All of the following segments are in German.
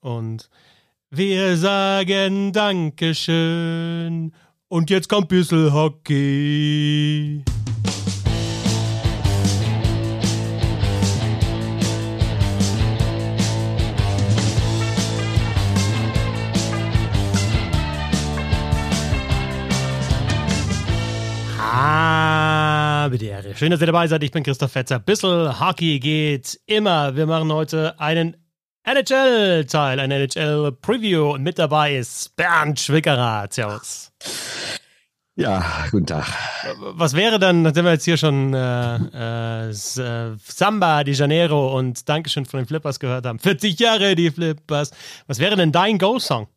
Und wir sagen Dankeschön. Und jetzt kommt bisschen Hockey. Ah, bitte Ehre. Schön, dass ihr dabei seid. Ich bin Christoph Fetzer. Bissel Hockey geht immer. Wir machen heute einen NHL-Teil, ein NHL-Preview. Und mit dabei ist Bernd Schwickerer. Servus. Ja, guten Tag. Was wäre dann, nachdem wir jetzt hier schon äh, äh, Samba de Janeiro und Dankeschön von den Flippers gehört haben, 40 Jahre die Flippers, was wäre denn dein Go-Song?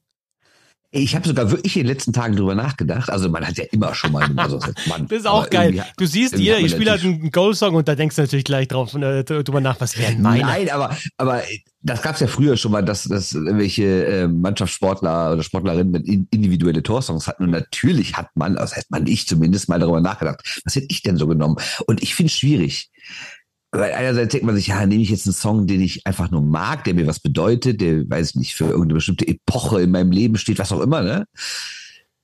Ich habe sogar wirklich in den letzten Tagen drüber nachgedacht. Also man hat ja immer schon mal also Mann, Das ist auch geil. Du siehst, jeder, ich spiele halt einen Goal-Song und da denkst du natürlich gleich drauf äh, drüber nach, was wären meine. Nein, aber, aber das gab es ja früher schon mal, dass, dass irgendwelche äh, Mannschaftssportler oder Sportlerinnen mit individuelle Torsongs hatten. Und natürlich hat man, also hat man ich zumindest mal darüber nachgedacht, was hätte ich denn so genommen? Und ich finde es schwierig. Weil einerseits denkt man sich, ja, nehme ich jetzt einen Song, den ich einfach nur mag, der mir was bedeutet, der, weiß ich nicht, für irgendeine bestimmte Epoche in meinem Leben steht, was auch immer, ne?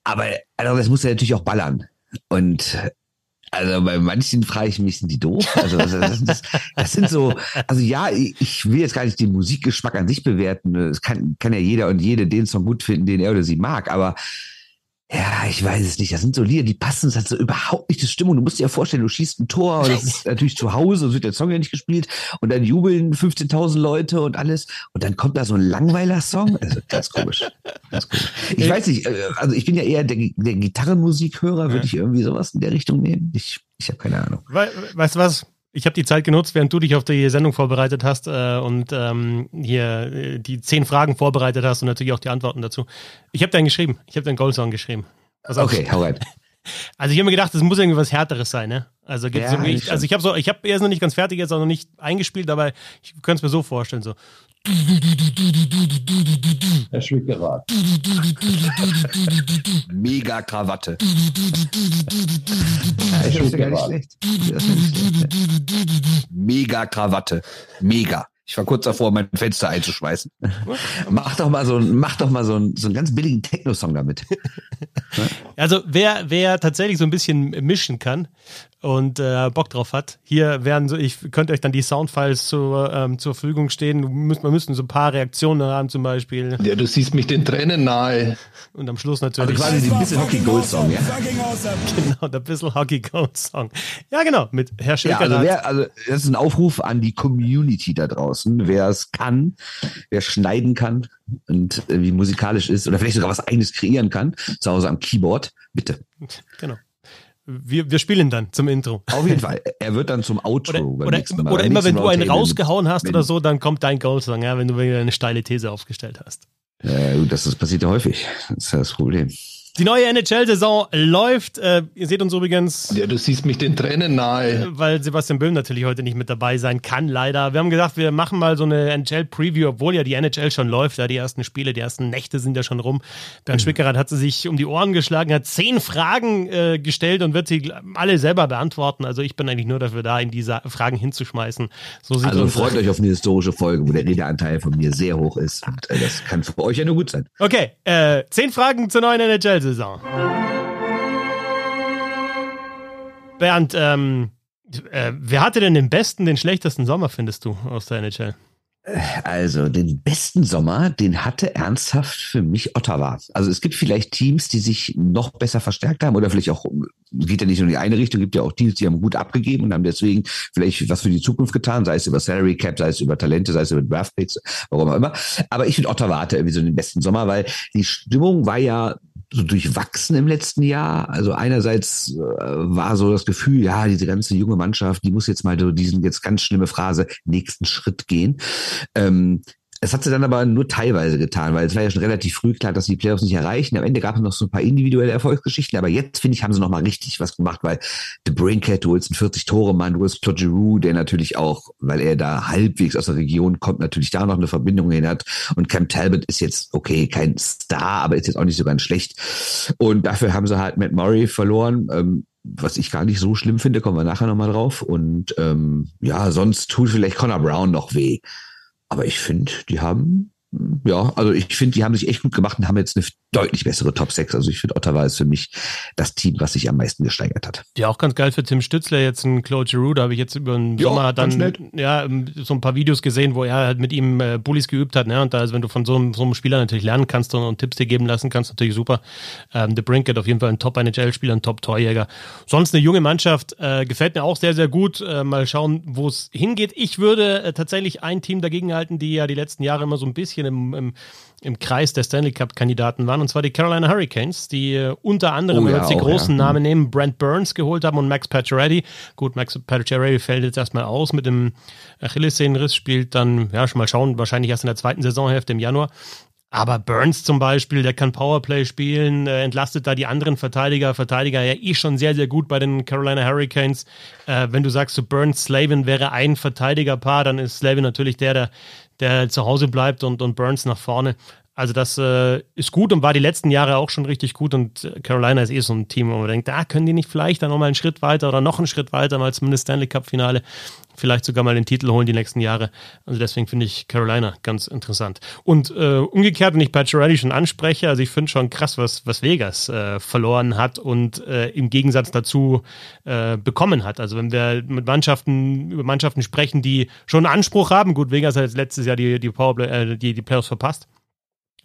Aber andererseits muss er natürlich auch ballern. Und also bei manchen frage ich mich, sind die doof? Also das, das, das, das sind so, also ja, ich will jetzt gar nicht den Musikgeschmack an sich bewerten. Es kann, kann ja jeder und jede den Song gut finden, den er oder sie mag, aber ja, ich weiß es nicht. Das sind so Lieder, die passen halt so überhaupt nicht zur Stimmung. Du musst dir ja vorstellen, du schießt ein Tor und das ist natürlich zu Hause und wird der Song ja nicht gespielt und dann jubeln 15.000 Leute und alles und dann kommt da so ein Langweiler-Song. Also ganz komisch. Ganz komisch. Ich weiß nicht, äh, also ich bin ja eher der, der Gitarrenmusikhörer. Würde ich irgendwie sowas in der Richtung nehmen? Ich, ich habe keine Ahnung. weißt du was? Ich habe die Zeit genutzt, während du dich auf die Sendung vorbereitet hast äh, und ähm, hier äh, die zehn Fragen vorbereitet hast und natürlich auch die Antworten dazu. Ich habe deinen geschrieben. Ich habe deinen Goalsong geschrieben. Also okay, hau rein. Also ich habe mir gedacht, das muss irgendwie was Härteres sein, ne? Also gibt's ja, irgendwie, also ich habe so, ich habe erst noch nicht ganz fertig, jetzt auch noch nicht eingespielt, aber ich könnte es mir so vorstellen, so. Herr Schwickerat. Mega Krawatte. Herr Schwickerat. Mega Krawatte. Mega. Ich war kurz davor, mein Fenster einzuschmeißen. mach doch mal so, mach doch mal so, einen, so einen ganz billigen Techno-Song damit. also wer, wer tatsächlich so ein bisschen mischen kann, und äh, Bock drauf hat. Hier werden so, ich könnte euch dann die Soundfiles zur, ähm, zur Verfügung stehen. Müsst, man müssten so ein paar Reaktionen haben zum Beispiel. Ja, du siehst mich den Tränen nahe. Und am Schluss natürlich. Also quasi ein bisschen Hockey Gold Song, ja? Genau, der bisschen Hockey Gold Song. Ja, genau, mit Herr Schilker. Ja, also, wer, also das ist ein Aufruf an die Community da draußen. Wer es kann, wer schneiden kann und äh, wie musikalisch ist oder vielleicht sogar was eigenes kreieren kann, zu Hause am Keyboard, bitte. Genau. Wir, wir spielen dann zum Intro. Auf jeden Fall. Er wird dann zum Outro. Oder, oder, oder immer, wenn du einen rausgehauen hast oder so, dann kommt dein Goalsong, ja, wenn du eine steile These aufgestellt hast. Ja, das, das passiert ja häufig. Das ist das Problem. Die neue NHL-Saison läuft. Äh, ihr seht uns übrigens. Ja, du siehst mich den Tränen nahe. Weil Sebastian Böhm natürlich heute nicht mit dabei sein kann, leider. Wir haben gesagt, wir machen mal so eine NHL-Preview, obwohl ja die NHL schon läuft. Ja, die ersten Spiele, die ersten Nächte sind ja schon rum. Bernd mhm. Schwickerath hat sie sich um die Ohren geschlagen, hat zehn Fragen äh, gestellt und wird sie alle selber beantworten. Also ich bin eigentlich nur dafür da, in diese Fragen hinzuschmeißen. So sieht also freut euch auf eine historische Folge, wo der Redeanteil von mir sehr hoch ist. Und äh, das kann für euch ja nur gut sein. Okay, äh, zehn Fragen zur neuen NHL. Saison. Bernd, ähm, äh, wer hatte denn den besten, den schlechtesten Sommer, findest du, aus der NHL? Also den besten Sommer, den hatte ernsthaft für mich Ottawa. Also es gibt vielleicht Teams, die sich noch besser verstärkt haben oder vielleicht auch, geht ja nicht nur in die eine Richtung, gibt ja auch Teams, die haben gut abgegeben und haben deswegen vielleicht was für die Zukunft getan, sei es über Salary Cap, sei es über Talente, sei es über Draft Picks, warum auch immer. Aber ich finde Ottawa hatte irgendwie so den besten Sommer, weil die Stimmung war ja so durchwachsen im letzten Jahr. Also einerseits äh, war so das Gefühl, ja, diese ganze junge Mannschaft, die muss jetzt mal so diesen jetzt ganz schlimme Phrase nächsten Schritt gehen. Ähm, es hat sie dann aber nur teilweise getan, weil es war ja schon relativ früh klar, dass sie die Playoffs nicht erreichen. Am Ende gab es noch so ein paar individuelle Erfolgsgeschichten, aber jetzt, finde ich, haben sie noch mal richtig was gemacht, weil The Braincat, du holst einen 40-Tore-Mann, du holst Claude Giroux, der natürlich auch, weil er da halbwegs aus der Region kommt, natürlich da noch eine Verbindung hin hat. Und Cam Talbot ist jetzt, okay, kein Star, aber ist jetzt auch nicht so ganz schlecht. Und dafür haben sie halt Matt Murray verloren. Ähm, was ich gar nicht so schlimm finde, kommen wir nachher nochmal drauf. Und ähm, ja, sonst tut vielleicht Connor Brown noch weh. Aber ich finde, die haben ja, also ich finde, die haben sich echt gut gemacht und haben jetzt eine deutlich bessere Top 6. Also ich finde, Ottawa ist für mich das Team, was sich am meisten gesteigert hat. Ja, auch ganz geil für Tim Stützler jetzt ein Claude Giroux. Da habe ich jetzt über den jo, Sommer dann ja, so ein paar Videos gesehen, wo er halt mit ihm äh, Bullies geübt hat. Ne? Und da, also wenn du von so einem, so einem Spieler natürlich lernen kannst und, und, Tipps dir geben lassen kannst, natürlich super. Ähm, The Brinket auf jeden Fall ein Top-NHL-Spieler, ein Top-Torjäger. Sonst eine junge Mannschaft, äh, gefällt mir auch sehr, sehr gut. Äh, mal schauen, wo es hingeht. Ich würde äh, tatsächlich ein Team dagegen halten, die ja die letzten Jahre immer so ein bisschen im, im im Kreis der Stanley Cup-Kandidaten waren, und zwar die Carolina Hurricanes, die äh, unter anderem, oh, ja, wenn wir jetzt die großen ja. Namen nehmen, Brent Burns geholt haben und Max Pacioretty. Gut, Max Pacioretty fällt jetzt erstmal aus mit dem Achillessehnenriss, spielt dann, ja, schon mal schauen, wahrscheinlich erst in der zweiten Saisonhälfte im Januar. Aber Burns zum Beispiel, der kann Powerplay spielen, äh, entlastet da die anderen Verteidiger. Verteidiger ja eh schon sehr, sehr gut bei den Carolina Hurricanes. Äh, wenn du sagst, so Burns, Slavin wäre ein Verteidigerpaar, dann ist Slavin natürlich der, der der zu Hause bleibt und, und Burns nach vorne. Also das äh, ist gut und war die letzten Jahre auch schon richtig gut und äh, Carolina ist eh so ein Team, wo man denkt, da ah, können die nicht vielleicht dann nochmal einen Schritt weiter oder noch einen Schritt weiter, mal zumindest Stanley Cup Finale, vielleicht sogar mal den Titel holen die nächsten Jahre. Also deswegen finde ich Carolina ganz interessant. Und äh, umgekehrt, wenn ich Pacioretty schon anspreche, also ich finde schon krass, was, was Vegas äh, verloren hat und äh, im Gegensatz dazu äh, bekommen hat. Also wenn wir mit Mannschaften, über Mannschaften sprechen, die schon einen Anspruch haben, gut, Vegas hat jetzt letztes Jahr die, die, Powerplay, äh, die, die Playoffs verpasst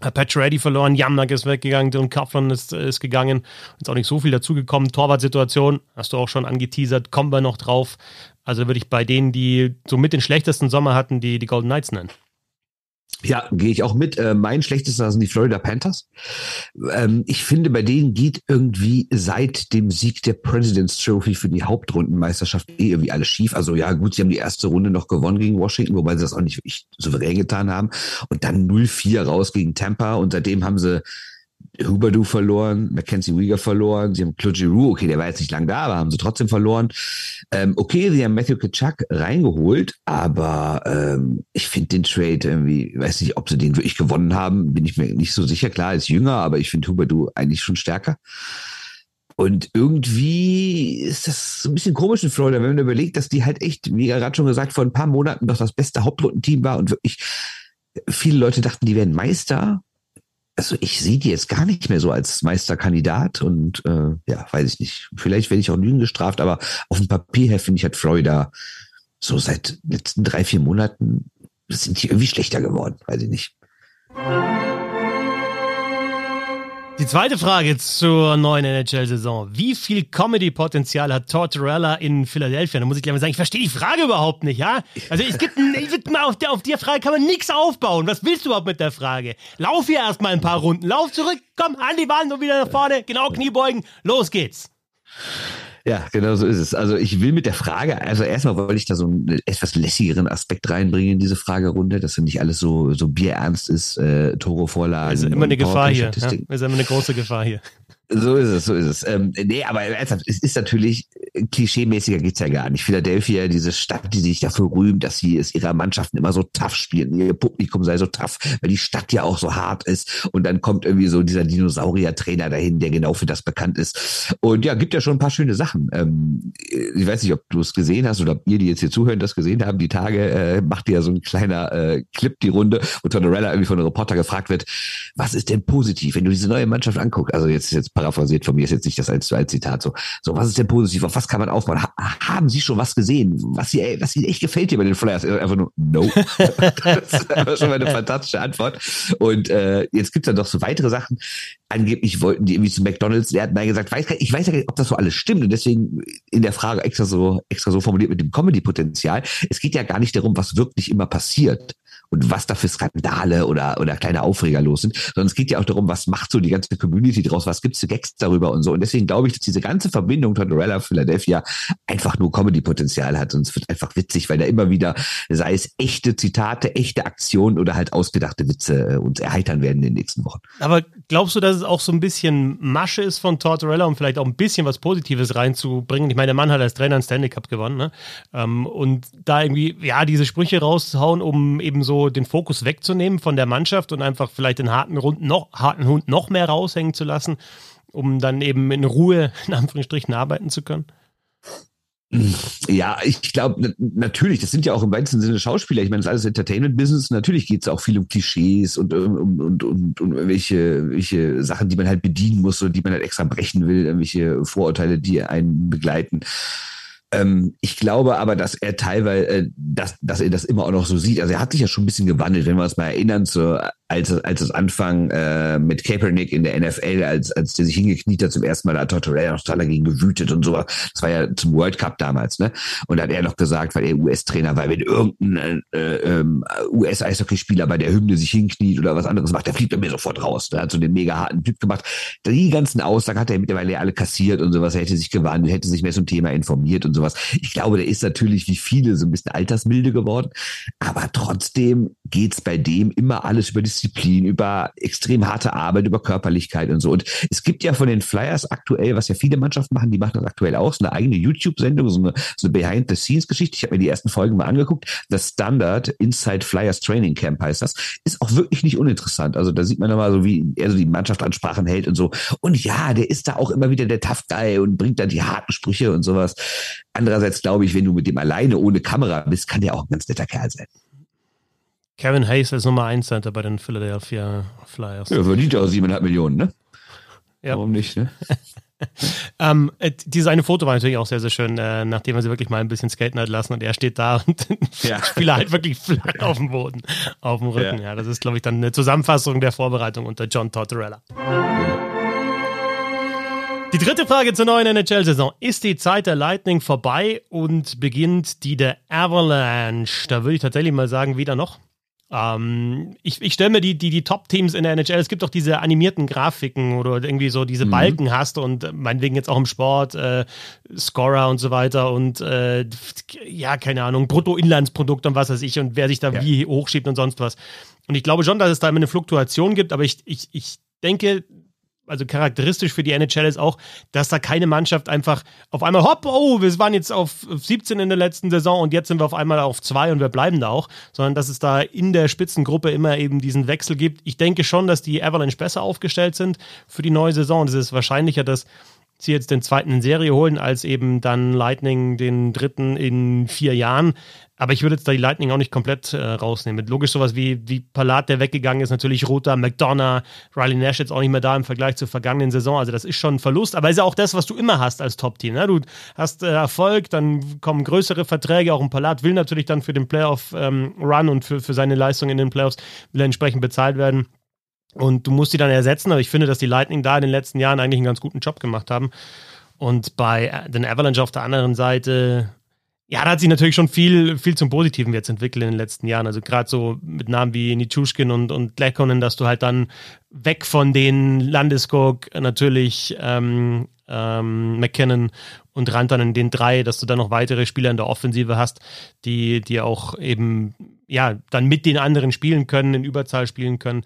Patch verloren, Jamnak ist weggegangen, Dylan Kaufmann ist, ist gegangen. Ist auch nicht so viel dazugekommen. Torwartsituation, hast du auch schon angeteasert, kommen wir noch drauf. Also würde ich bei denen, die so mit den schlechtesten Sommer hatten, die, die Golden Knights nennen. Ja, gehe ich auch mit. Äh, mein schlechtester sind die Florida Panthers. Ähm, ich finde, bei denen geht irgendwie seit dem Sieg der President's Trophy für die Hauptrundenmeisterschaft eh irgendwie alles schief. Also ja, gut, sie haben die erste Runde noch gewonnen gegen Washington, wobei sie das auch nicht wirklich souverän getan haben. Und dann 0-4 raus gegen Tampa und seitdem haben sie Huberdu verloren, Mackenzie Weger verloren, sie haben Claude Giroux, okay, der war jetzt nicht lang da, aber haben sie trotzdem verloren. Ähm, okay, sie haben Matthew Kitschak reingeholt, aber ähm, ich finde den Trade irgendwie, weiß nicht, ob sie den wirklich gewonnen haben, bin ich mir nicht so sicher. Klar, ist jünger, aber ich finde Huberdu eigentlich schon stärker. Und irgendwie ist das so ein bisschen komisch in Florida, wenn man überlegt, dass die halt echt, wie gerade schon gesagt, vor ein paar Monaten doch das beste Hauptrundenteam war und wirklich viele Leute dachten, die werden Meister also ich sehe die jetzt gar nicht mehr so als Meisterkandidat und äh, ja, weiß ich nicht. Vielleicht werde ich auch Lügen gestraft, aber auf dem Papier her finde ich, hat Florida so seit letzten drei, vier Monaten sind die irgendwie schlechter geworden, weiß ich nicht. Die zweite Frage zur neuen NHL-Saison. Wie viel Comedy-Potenzial hat Tortorella in Philadelphia? Da muss ich gleich mal sagen, ich verstehe die Frage überhaupt nicht, ja? Also es gibt, mal auf der, auf der Frage kann man nichts aufbauen. Was willst du überhaupt mit der Frage? Lauf hier erstmal ein paar Runden. Lauf zurück, komm, an die Wand und wieder nach vorne. Genau, Kniebeugen. Los geht's. Ja, genau so ist es. Also ich will mit der Frage, also erstmal wollte ich da so einen etwas lässigeren Aspekt reinbringen in diese Fragerunde, dass ja nicht alles so, so bierernst ist, äh, Toro-Vorlagen. Es ist immer eine Gefahr hier. Ja? Es ist immer eine große Gefahr hier. So ist es, so ist es. Ähm, nee, aber ernsthaft, es ist natürlich, klischeemäßiger geht's ja gar nicht. Philadelphia, diese Stadt, die sich dafür rühmt, dass sie es ihrer Mannschaften immer so tough spielen, ihr Publikum sei so tough, weil die Stadt ja auch so hart ist. Und dann kommt irgendwie so dieser Dinosaurier-Trainer dahin, der genau für das bekannt ist. Und ja, gibt ja schon ein paar schöne Sachen. Ähm, ich weiß nicht, ob du es gesehen hast oder ob ihr, die jetzt hier zuhören, das gesehen haben. Die Tage äh, macht ja so ein kleiner äh, Clip die Runde, wo Tortorella irgendwie von einem Reporter gefragt wird, was ist denn positiv, wenn du diese neue Mannschaft anguckst? Also jetzt, jetzt paraphrasiert von mir, ist jetzt nicht das als, als Zitat so. So, was ist denn positiv? Auf was kann man aufbauen? Ha haben Sie schon was gesehen? Was, Sie, was Ihnen echt gefällt hier bei den Flyers? Einfach nur, no. das ist einfach schon mal eine fantastische Antwort. Und äh, jetzt gibt's dann doch so weitere Sachen. Angeblich wollten die irgendwie zu McDonalds. Er hat nein gesagt, weiß, ich weiß ja gar nicht, ob das so alles stimmt. Und deswegen in der Frage extra so, extra so formuliert mit dem Comedy-Potenzial. Es geht ja gar nicht darum, was wirklich immer passiert und was da für Skandale oder, oder kleine Aufreger los sind, sondern es geht ja auch darum, was macht so die ganze Community draus, was gibt's für Gags darüber und so. Und deswegen glaube ich, dass diese ganze Verbindung Tortorella Philadelphia einfach nur Comedy-Potenzial hat und es wird einfach witzig, weil da immer wieder, sei es echte Zitate, echte Aktionen oder halt ausgedachte Witze äh, uns erheitern werden in den nächsten Wochen. Aber glaubst du, dass es auch so ein bisschen Masche ist von Tortorella, um vielleicht auch ein bisschen was Positives reinzubringen? Ich meine, der Mann hat als Trainer einen Stanley Cup gewonnen, ne? Ähm, und da irgendwie, ja, diese Sprüche rauszuhauen, um eben so den Fokus wegzunehmen von der Mannschaft und einfach vielleicht den harten, Hund noch, harten Hund noch mehr raushängen zu lassen. um dann eben in Ruhe, in Anführungsstrichen, arbeiten zu können? Ja, ich glaube, natürlich, das sind ja auch im weitesten Sinne Schauspieler. Ich meine, das ist alles Entertainment-Business. Natürlich geht es auch viel um Klischees und um, und, und, und welche, welche Sachen, die man halt bedienen muss oder die man halt extra brechen will, irgendwelche Vorurteile, die einen begleiten. Ähm, ich glaube aber, dass er teilweise, äh, dass, dass er das immer auch noch so sieht. Also er hat sich ja schon ein bisschen gewandelt, wenn wir uns mal erinnern, so als, als es Anfang äh, mit Kaepernick in der NFL, als, als der sich hingekniet hat zum ersten Mal, da hat Tortorella noch dagegen gewütet und so. Das war ja zum World Cup damals, ne? Und da hat er noch gesagt, weil er US-Trainer war, wenn irgendein äh, äh, US-Eishockeyspieler bei der Hymne sich hinkniet oder was anderes macht, der fliegt er mir sofort raus. Der hat so den mega harten Typ gemacht. Die ganzen Aussagen hat er mittlerweile alle kassiert und sowas. Er hätte sich gewandelt, hätte sich mehr zum Thema informiert und sowas. Ich glaube, der ist natürlich wie viele so ein bisschen altersmilde geworden. Aber trotzdem geht's bei dem immer alles über Disziplin, über extrem harte Arbeit, über Körperlichkeit und so. Und es gibt ja von den Flyers aktuell, was ja viele Mannschaften machen, die machen das aktuell auch, so eine eigene YouTube-Sendung, so eine, so eine Behind-the-Scenes-Geschichte. Ich habe mir die ersten Folgen mal angeguckt. Das Standard Inside Flyers Training Camp heißt das. Ist auch wirklich nicht uninteressant. Also da sieht man nochmal so, wie er so die Mannschaftsansprachen hält und so. Und ja, der ist da auch immer wieder der Tough Guy und bringt da die harten Sprüche und sowas. Andererseits glaube ich, wenn du mit dem alleine ohne Kamera bist, kann der auch ein ganz netter Kerl sein. Kevin Hayes als Nummer 1 Center bei den Philadelphia Flyers. Ja, verdient ja auch siebeneinhalb Millionen, ne? Ja. Warum nicht, ne? ähm, äh, dieses eine Foto war natürlich auch sehr, sehr schön, äh, nachdem er sie wirklich mal ein bisschen skaten hat lassen und er steht da und ja. Spieler halt wirklich flach auf dem Boden, auf dem Rücken. Ja, ja das ist, glaube ich, dann eine Zusammenfassung der Vorbereitung unter John Tortorella. Die dritte Frage zur neuen NHL-Saison. Ist die Zeit der Lightning vorbei und beginnt die der Avalanche? Da würde ich tatsächlich mal sagen, weder noch. Ähm, ich ich stelle mir die, die, die Top-Teams in der NHL, es gibt doch diese animierten Grafiken oder irgendwie so diese mhm. Balken hast und meinetwegen jetzt auch im Sport, äh, Scorer und so weiter und äh, ja, keine Ahnung, Bruttoinlandsprodukt und was weiß ich und wer sich da ja. wie hochschiebt und sonst was. Und ich glaube schon, dass es da immer eine Fluktuation gibt, aber ich, ich, ich denke, also charakteristisch für die NHL ist auch, dass da keine Mannschaft einfach auf einmal, hopp, oh, wir waren jetzt auf 17 in der letzten Saison und jetzt sind wir auf einmal auf zwei und wir bleiben da auch, sondern dass es da in der Spitzengruppe immer eben diesen Wechsel gibt. Ich denke schon, dass die Avalanche besser aufgestellt sind für die neue Saison. Es ist wahrscheinlicher, dass sie jetzt den zweiten in Serie holen, als eben dann Lightning den dritten in vier Jahren. Aber ich würde jetzt da die Lightning auch nicht komplett äh, rausnehmen. Logisch sowas wie, wie Palat, der weggegangen ist, natürlich Rota, McDonough, Riley Nash jetzt auch nicht mehr da im Vergleich zur vergangenen Saison. Also das ist schon ein Verlust, aber ist ja auch das, was du immer hast als Top-Team. Ne? Du hast äh, Erfolg, dann kommen größere Verträge. Auch ein Palat will natürlich dann für den Playoff-Run ähm, und für, für seine Leistung in den Playoffs will er entsprechend bezahlt werden. Und du musst die dann ersetzen, aber ich finde, dass die Lightning da in den letzten Jahren eigentlich einen ganz guten Job gemacht haben. Und bei den Avalanche auf der anderen Seite ja, da hat sich natürlich schon viel, viel zum Positiven jetzt entwickelt in den letzten Jahren. Also gerade so mit Namen wie Nichushkin und, und Lekkonen, dass du halt dann weg von den Landeskog natürlich ähm, ähm, McKinnon und Rantanen, den drei, dass du dann noch weitere Spieler in der Offensive hast, die, die auch eben ja dann mit den anderen spielen können, in Überzahl spielen können.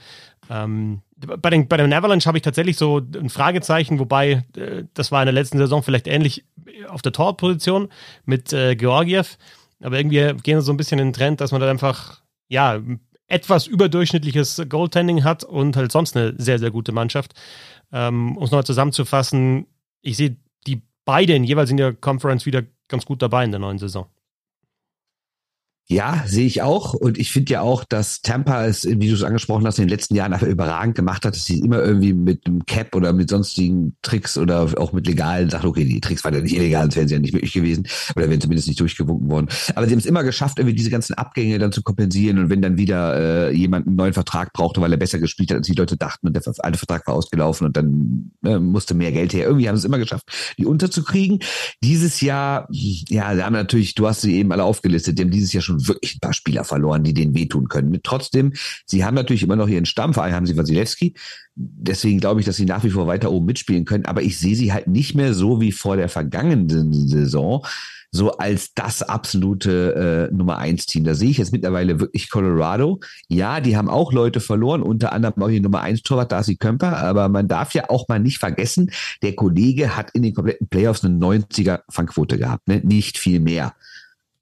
Ähm, bei den, bei den Avalanche habe ich tatsächlich so ein Fragezeichen, wobei äh, das war in der letzten Saison vielleicht ähnlich auf der Torposition mit äh, Georgiev. Aber irgendwie gehen wir so ein bisschen in den Trend, dass man da einfach, ja, etwas überdurchschnittliches Goaltending hat und halt sonst eine sehr, sehr gute Mannschaft. Ähm, um es nochmal zusammenzufassen, ich sehe die beiden jeweils in der Conference wieder ganz gut dabei in der neuen Saison. Ja, sehe ich auch. Und ich finde ja auch, dass Tampa es, wie du es angesprochen hast, in den letzten Jahren einfach überragend gemacht hat, dass sie immer irgendwie mit einem Cap oder mit sonstigen Tricks oder auch mit legalen Sachen, okay, die Tricks waren ja nicht illegal, das wären sie ja nicht möglich gewesen oder wären zumindest nicht durchgewunken worden. Aber sie haben es immer geschafft, irgendwie diese ganzen Abgänge dann zu kompensieren. Und wenn dann wieder äh, jemand einen neuen Vertrag brauchte, weil er besser gespielt hat, als die Leute dachten und der alte Vertrag war ausgelaufen und dann äh, musste mehr Geld her. Irgendwie haben sie es immer geschafft, die unterzukriegen. Dieses Jahr, ja, sie haben natürlich, du hast sie eben alle aufgelistet, die haben dieses Jahr schon wirklich ein paar Spieler verloren, die denen wehtun können. Trotzdem, sie haben natürlich immer noch ihren Stamm, vor allem haben sie Wasilewski. Deswegen glaube ich, dass sie nach wie vor weiter oben mitspielen können. Aber ich sehe sie halt nicht mehr so wie vor der vergangenen Saison, so als das absolute äh, Nummer eins Team. Da sehe ich jetzt mittlerweile wirklich Colorado. Ja, die haben auch Leute verloren, unter anderem auch die Nummer eins Torwart Darcy Kemper. Aber man darf ja auch mal nicht vergessen, der Kollege hat in den kompletten Playoffs eine 90er Fangquote gehabt, ne? nicht viel mehr.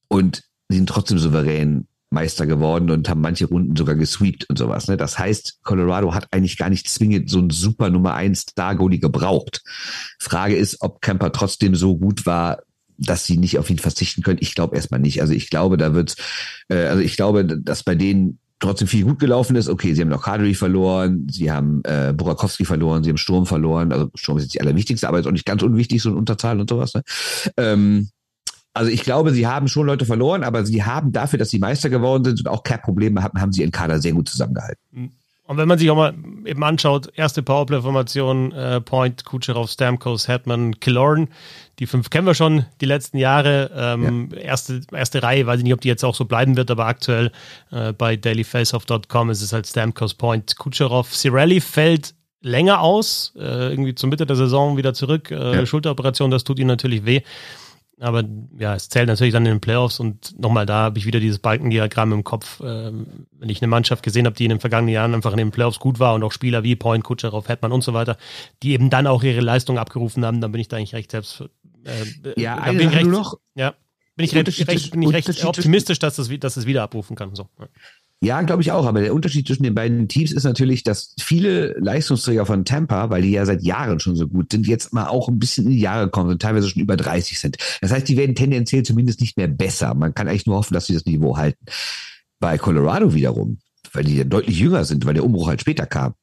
Und sind trotzdem souverän Meister geworden und haben manche Runden sogar gesweept und sowas. Ne? Das heißt, Colorado hat eigentlich gar nicht zwingend so einen super Nummer 1 Star-Goalie gebraucht. Frage ist, ob Kemper trotzdem so gut war, dass sie nicht auf ihn verzichten können. Ich glaube erstmal nicht. Also ich glaube, da wird's, äh, also ich glaube, dass bei denen trotzdem viel gut gelaufen ist. Okay, sie haben noch Kadri verloren, sie haben äh, Burakowski verloren, sie haben Sturm verloren. Also Sturm ist jetzt die allerwichtigste, aber ist auch nicht ganz unwichtig, so ein Unterzahl und sowas. Ne? Ähm, also ich glaube, sie haben schon Leute verloren, aber sie haben dafür, dass sie Meister geworden sind und auch Cap-Probleme hatten, haben sie ihren Kader sehr gut zusammengehalten. Mhm. Und wenn man sich auch mal eben anschaut, erste Powerplay-Formation, äh, Point, Kucherov, Stamkos, Hetman, Killorn, die fünf kennen wir schon die letzten Jahre. Ähm, ja. erste, erste Reihe, weiß ich nicht, ob die jetzt auch so bleiben wird, aber aktuell äh, bei dailyfaceoff.com ist es halt Stamkos, Point, Kucherov. Cirelli fällt länger aus, äh, irgendwie zur Mitte der Saison wieder zurück. Äh, ja. Schulteroperation, das tut ihm natürlich weh. Aber ja, es zählt natürlich dann in den Playoffs und nochmal da habe ich wieder dieses Balkendiagramm im Kopf. Ähm, wenn ich eine Mannschaft gesehen habe, die in den vergangenen Jahren einfach in den Playoffs gut war und auch Spieler wie Point, Kutscherow, Hetman und so weiter, die eben dann auch ihre Leistung abgerufen haben, dann bin ich da eigentlich recht selbst. Äh, ja, eine bin ich recht, noch. Ja, bin ich recht, recht, bin ich recht optimistisch, dass es, dass es wieder abrufen kann. So. Ja. Ja, glaube ich auch. Aber der Unterschied zwischen den beiden Teams ist natürlich, dass viele Leistungsträger von Tampa, weil die ja seit Jahren schon so gut sind, jetzt mal auch ein bisschen in die Jahre kommen und teilweise schon über 30 sind. Das heißt, die werden tendenziell zumindest nicht mehr besser. Man kann eigentlich nur hoffen, dass sie das Niveau halten. Bei Colorado wiederum, weil die ja deutlich jünger sind, weil der Umbruch halt später kam,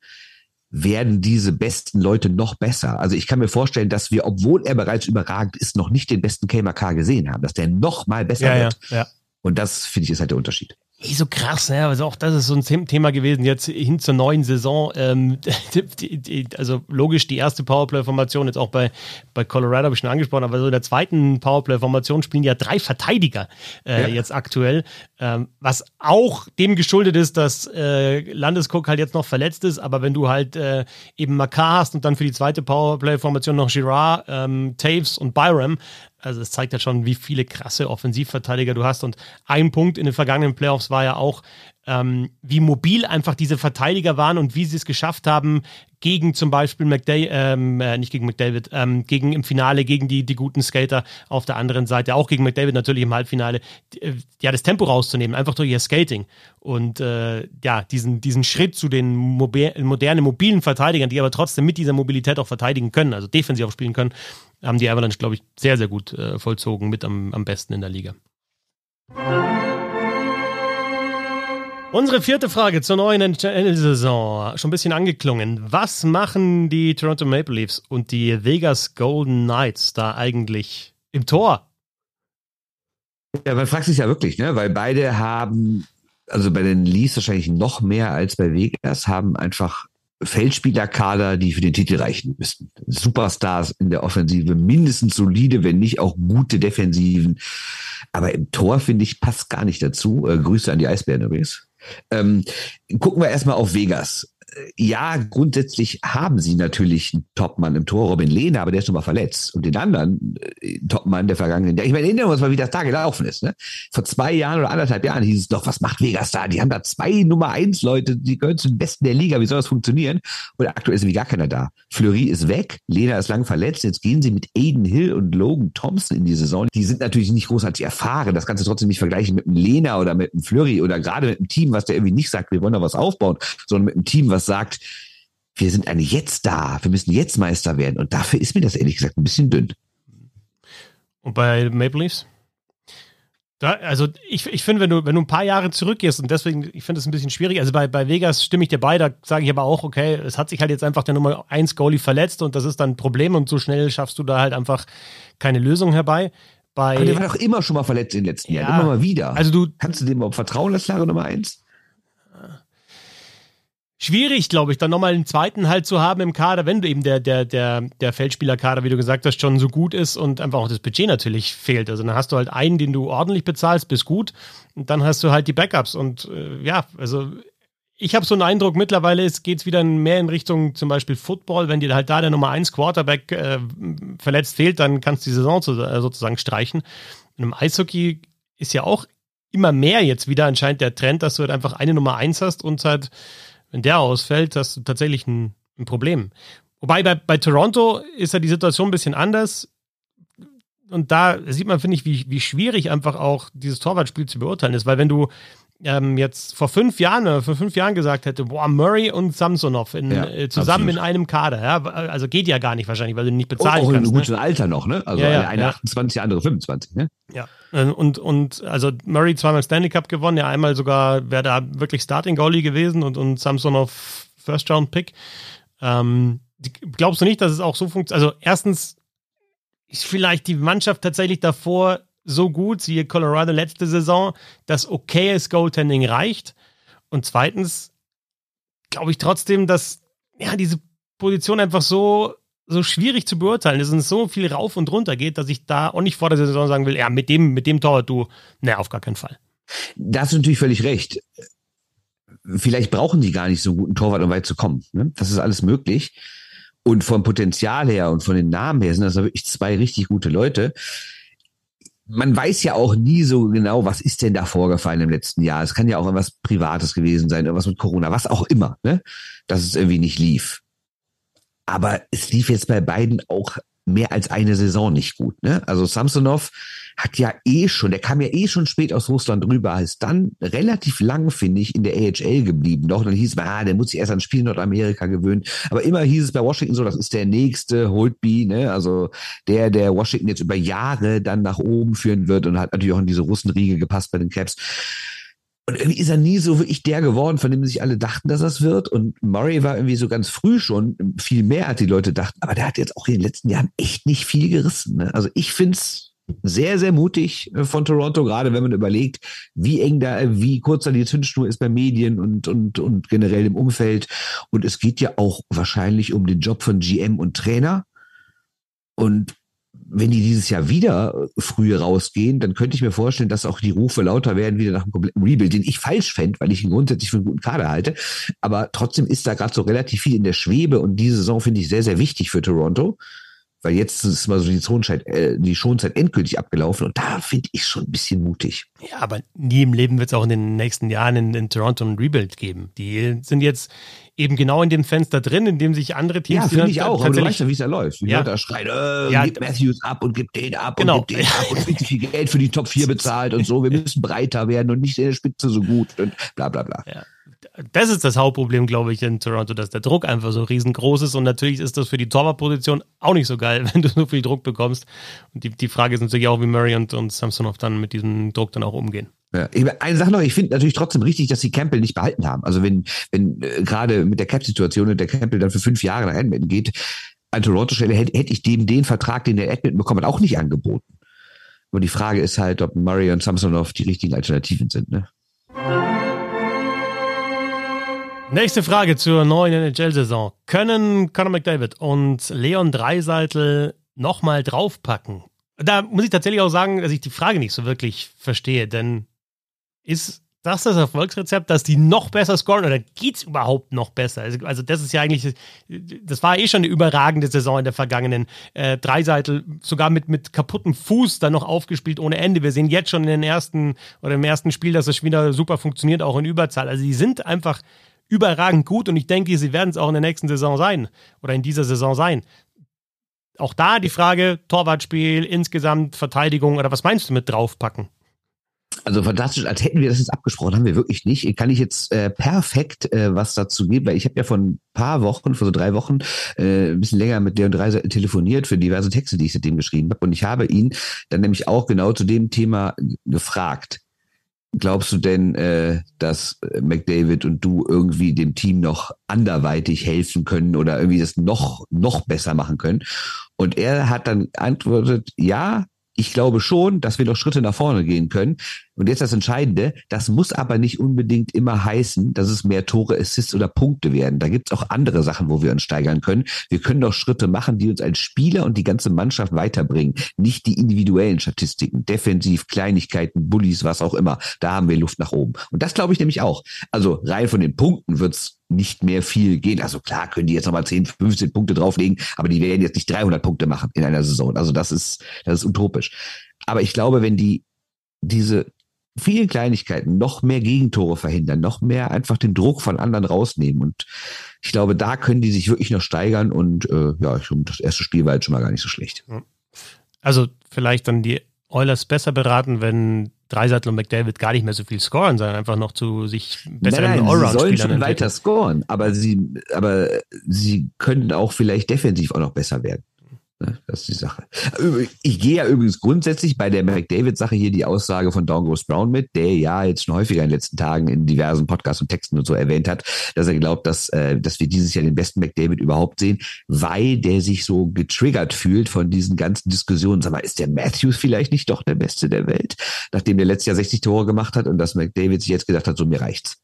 werden diese besten Leute noch besser. Also ich kann mir vorstellen, dass wir, obwohl er bereits überragend ist, noch nicht den besten KMK gesehen haben, dass der noch mal besser ja, wird. Ja, ja. Und das, finde ich, ist halt der Unterschied. Nicht so krass, ne? Also auch das ist so ein Thema gewesen jetzt hin zur neuen Saison. Ähm, die, die, also logisch die erste Powerplay-Formation jetzt auch bei, bei Colorado habe ich schon angesprochen, aber so in der zweiten Powerplay-Formation spielen ja drei Verteidiger äh, ja. jetzt aktuell, ähm, was auch dem geschuldet ist, dass äh, Landeskog halt jetzt noch verletzt ist, aber wenn du halt äh, eben Makar hast und dann für die zweite Powerplay-Formation noch Girard, ähm, Taves und Byram, also es zeigt ja schon, wie viele krasse Offensivverteidiger du hast. Und ein Punkt in den vergangenen Playoffs war ja auch, ähm, wie mobil einfach diese Verteidiger waren und wie sie es geschafft haben, gegen zum Beispiel McDavid, ähm, äh, nicht gegen McDavid, ähm, gegen im Finale, gegen die, die guten Skater auf der anderen Seite, auch gegen McDavid natürlich im Halbfinale, äh, ja, das Tempo rauszunehmen, einfach durch ihr Skating. Und äh, ja, diesen, diesen Schritt zu den modernen, mobilen Verteidigern, die aber trotzdem mit dieser Mobilität auch verteidigen können, also defensiv auch spielen können, haben die Avalanche, glaube ich, sehr, sehr gut äh, vollzogen, mit am, am besten in der Liga. Unsere vierte Frage zur neuen NHL-Saison. Schon ein bisschen angeklungen. Was machen die Toronto Maple Leafs und die Vegas Golden Knights da eigentlich im Tor? Ja, man fragt sich ja wirklich, ne? Weil beide haben, also bei den Leafs wahrscheinlich noch mehr als bei Vegas, haben einfach Feldspielerkader, die für den Titel reichen müssten. Superstars in der Offensive, mindestens solide, wenn nicht auch gute Defensiven. Aber im Tor, finde ich, passt gar nicht dazu. Äh, Grüße an die Eisbären übrigens. Ähm, gucken wir erstmal auf Vegas ja, grundsätzlich haben sie natürlich einen Topmann im Tor, Robin Lehner, aber der ist schon mal verletzt. Und den anderen äh, Topmann der vergangenen Jahre, ich meine, erinnern wir uns mal, wie das da gelaufen ist. Ne? Vor zwei Jahren oder anderthalb Jahren hieß es doch, was macht Vegas da? Die haben da zwei Nummer eins Leute, die gehören zum Besten der Liga. Wie soll das funktionieren? Und aktuell ist wie gar keiner da. Fleury ist weg, Lehner ist lang verletzt. Jetzt gehen sie mit Aiden Hill und Logan Thompson in die Saison. Die sind natürlich nicht großartig erfahren. Das kannst du trotzdem nicht vergleichen mit einem Lehner oder mit einem Fleury oder gerade mit einem Team, was der irgendwie nicht sagt, wir wollen da was aufbauen, sondern mit einem Team, was sagt, wir sind eine jetzt da, wir müssen jetzt Meister werden. Und dafür ist mir das ehrlich gesagt ein bisschen dünn. Und bei Maple Leafs? Da, also ich, ich finde, wenn du, wenn du ein paar Jahre zurückgehst und deswegen, ich finde es ein bisschen schwierig. Also bei, bei Vegas stimme ich dir bei, da sage ich aber auch, okay, es hat sich halt jetzt einfach der Nummer 1 Goalie verletzt und das ist dann ein Problem und so schnell schaffst du da halt einfach keine Lösung herbei. Bei, aber der war doch immer schon mal verletzt in den letzten ja, Jahren, immer mal wieder. Also du, Kannst du dem überhaupt vertrauen als klare Nummer 1? Schwierig, glaube ich, dann nochmal einen zweiten halt zu haben im Kader, wenn du eben der, der, der, der Feldspielerkader, wie du gesagt hast, schon so gut ist und einfach auch das Budget natürlich fehlt. Also dann hast du halt einen, den du ordentlich bezahlst, bist gut und dann hast du halt die Backups und äh, ja, also ich habe so einen Eindruck, mittlerweile geht es wieder mehr in Richtung zum Beispiel Football. Wenn dir halt da der Nummer 1 Quarterback äh, verletzt fehlt, dann kannst du die Saison zu, äh, sozusagen streichen. Und im Eishockey ist ja auch immer mehr jetzt wieder anscheinend der Trend, dass du halt einfach eine Nummer 1 hast und halt wenn der ausfällt, hast du tatsächlich ein, ein Problem. Wobei bei, bei Toronto ist ja die Situation ein bisschen anders. Und da sieht man, finde ich, wie, wie schwierig einfach auch dieses Torwartspiel zu beurteilen ist. Weil wenn du ähm, jetzt vor fünf Jahren vor fünf Jahren gesagt hätte, boah, Murray und Samsonov in, Ja, äh, zusammen absolut. in einem Kader, ja, also geht ja gar nicht wahrscheinlich, weil du nicht bezahlen auch in kannst. einem Ne? guten Alter noch, ne? Also Ja, ja, der eine ja. 28, der andere 25, ne? Ja. Äh, Und, und also Murray zweimal Stanley Cup gewonnen, ja einmal sogar wäre da wirklich Starting Goalie gewesen und, und Samsonov First Round Pick. Ähm, glaubst du nicht, dass es auch so funktioniert? Also erstens ist vielleicht die Mannschaft tatsächlich davor so gut, siehe Colorado letzte Saison, dass okayes Goaltending reicht. Und zweitens glaube ich trotzdem, dass ja diese Position einfach so so schwierig zu beurteilen ist und so viel rauf und runter geht, dass ich da auch nicht vor der Saison sagen will, ja, mit dem, mit dem Torwart, du, ne, auf gar keinen Fall. Da hast du natürlich völlig recht. Vielleicht brauchen die gar nicht so einen guten Torwart, um weit zu kommen. Ne? Das ist alles möglich. Und vom Potenzial her und von den Namen her sind das wirklich zwei richtig gute Leute. Man weiß ja auch nie so genau, was ist denn da vorgefallen im letzten Jahr. Es kann ja auch irgendwas Privates gewesen sein, irgendwas mit Corona, was auch immer, ne? dass es irgendwie nicht lief. Aber es lief jetzt bei beiden auch mehr als eine Saison nicht gut. Ne? Also Samsonov hat ja eh schon, der kam ja eh schon spät aus Russland rüber, ist dann relativ lang, finde ich, in der AHL geblieben. Doch, dann hieß es, ah, der muss sich erst an Spiel in Nordamerika gewöhnen. Aber immer hieß es bei Washington so, das ist der nächste Holtby, ne? Also der, der Washington jetzt über Jahre dann nach oben führen wird und hat natürlich auch in diese Russenriege gepasst bei den Caps. Und irgendwie ist er nie so wirklich der geworden, von dem sich alle dachten, dass es wird. Und Murray war irgendwie so ganz früh schon viel mehr, als die Leute dachten. Aber der hat jetzt auch in den letzten Jahren echt nicht viel gerissen. Ne? Also ich find's sehr, sehr mutig äh, von Toronto, gerade wenn man überlegt, wie eng da, wie kurz da die Zündschnur ist bei Medien und, und, und generell im Umfeld. Und es geht ja auch wahrscheinlich um den Job von GM und Trainer. Und wenn die dieses Jahr wieder früh rausgehen, dann könnte ich mir vorstellen, dass auch die Rufe lauter werden wieder nach einem kompletten Rebuild, den ich falsch fände, weil ich ihn grundsätzlich für einen guten Kader halte. Aber trotzdem ist da gerade so relativ viel in der Schwebe und diese Saison finde ich sehr, sehr wichtig für Toronto. Weil jetzt ist mal so die Schonzeit, äh, die Schonzeit endgültig abgelaufen und da finde ich schon ein bisschen mutig. Ja, aber nie im Leben wird es auch in den nächsten Jahren in, in Toronto ein Rebuild geben. Die sind jetzt eben genau in dem Fenster drin, in dem sich andere Teams. Ja, die finde ich auch, aber du weißt ja, wie es da läuft. Wie Ja. Leute da schreien, äh, Ja. gib Matthews ab und gib den ab Genau. und gib den ab und viel zu viel Geld für die Top 4 bezahlt und so. Wir müssen breiter werden und nicht in der Spitze so gut und bla bla bla. Das ist das Hauptproblem, glaube ich, in Toronto, dass der Druck einfach so riesengroß ist. Und natürlich ist das für die Torwartposition auch nicht so geil, wenn du so viel Druck bekommst. Und die, die Frage ist natürlich auch, wie Murray und, und Samsonov dann mit diesem Druck dann auch umgehen. Ja, eine Sache noch, ich finde natürlich trotzdem richtig, dass sie Campbell nicht behalten haben. Also wenn, wenn äh, gerade mit der Cap-Situation und der Campbell dann für fünf Jahre nach Edmonton geht, an Toronto-Stelle hätte, hätte ich dem den Vertrag, den der Edmonton bekommen hat, auch nicht angeboten. Aber die Frage ist halt, ob Murray und Samsonov die richtigen Alternativen sind. Ne? Nächste Frage zur neuen NHL-Saison. Können Conor McDavid und Leon Dreiseitel nochmal draufpacken? Da muss ich tatsächlich auch sagen, dass ich die Frage nicht so wirklich verstehe, denn ist das das Erfolgsrezept, dass die noch besser scoren oder geht's überhaupt noch besser? Also, also das ist ja eigentlich, das war eh schon eine überragende Saison in der vergangenen. Äh, Dreiseitel sogar mit, mit kaputtem Fuß dann noch aufgespielt ohne Ende. Wir sehen jetzt schon in den ersten oder im ersten Spiel, dass schon wieder super funktioniert, auch in Überzahl. Also die sind einfach überragend gut und ich denke, sie werden es auch in der nächsten Saison sein oder in dieser Saison sein. Auch da die Frage, Torwartspiel, insgesamt Verteidigung oder was meinst du mit draufpacken? Also fantastisch, als hätten wir das jetzt abgesprochen, haben wir wirklich nicht. Kann ich jetzt äh, perfekt äh, was dazu geben, weil ich habe ja vor ein paar Wochen, vor so drei Wochen, äh, ein bisschen länger mit und drei telefoniert für diverse Texte, die ich seitdem geschrieben habe. Und ich habe ihn dann nämlich auch genau zu dem Thema gefragt. Glaubst du denn, äh, dass McDavid und du irgendwie dem Team noch anderweitig helfen können oder irgendwie das noch, noch besser machen können? Und er hat dann antwortet, ja, ich glaube schon, dass wir noch Schritte nach vorne gehen können. Und jetzt das Entscheidende, das muss aber nicht unbedingt immer heißen, dass es mehr Tore, Assists oder Punkte werden. Da gibt's auch andere Sachen, wo wir uns steigern können. Wir können doch Schritte machen, die uns als Spieler und die ganze Mannschaft weiterbringen. Nicht die individuellen Statistiken, defensiv, Kleinigkeiten, Bullies, was auch immer. Da haben wir Luft nach oben. Und das glaube ich nämlich auch. Also rein von den Punkten wird's nicht mehr viel gehen. Also klar können die jetzt nochmal 10, 15 Punkte drauflegen, aber die werden jetzt nicht 300 Punkte machen in einer Saison. Also das ist, das ist utopisch. Aber ich glaube, wenn die diese vielen Kleinigkeiten noch mehr Gegentore verhindern, noch mehr einfach den Druck von anderen rausnehmen. Und ich glaube, da können die sich wirklich noch steigern. Und äh, ja, ich, das erste Spiel war jetzt schon mal gar nicht so schlecht. Also vielleicht dann die Oilers besser beraten, wenn Dreisattel und McDavid gar nicht mehr so viel scoren, sondern einfach noch zu sich besseren Allround-Spielern. Sie sollen schon weiter scoren, aber sie, aber sie könnten auch vielleicht defensiv auch noch besser werden. Ne, das ist die Sache. Ich gehe ja übrigens grundsätzlich bei der McDavid-Sache hier die Aussage von Don Gross Brown mit, der ja jetzt schon häufiger in den letzten Tagen in diversen Podcasts und Texten und so erwähnt hat, dass er glaubt, dass, äh, dass wir dieses Jahr den besten McDavid überhaupt sehen, weil der sich so getriggert fühlt von diesen ganzen Diskussionen. Sag mal, ist der Matthews vielleicht nicht doch der Beste der Welt? Nachdem der letztes Jahr 60 Tore gemacht hat und dass McDavid sich jetzt gedacht hat, so mir reicht's.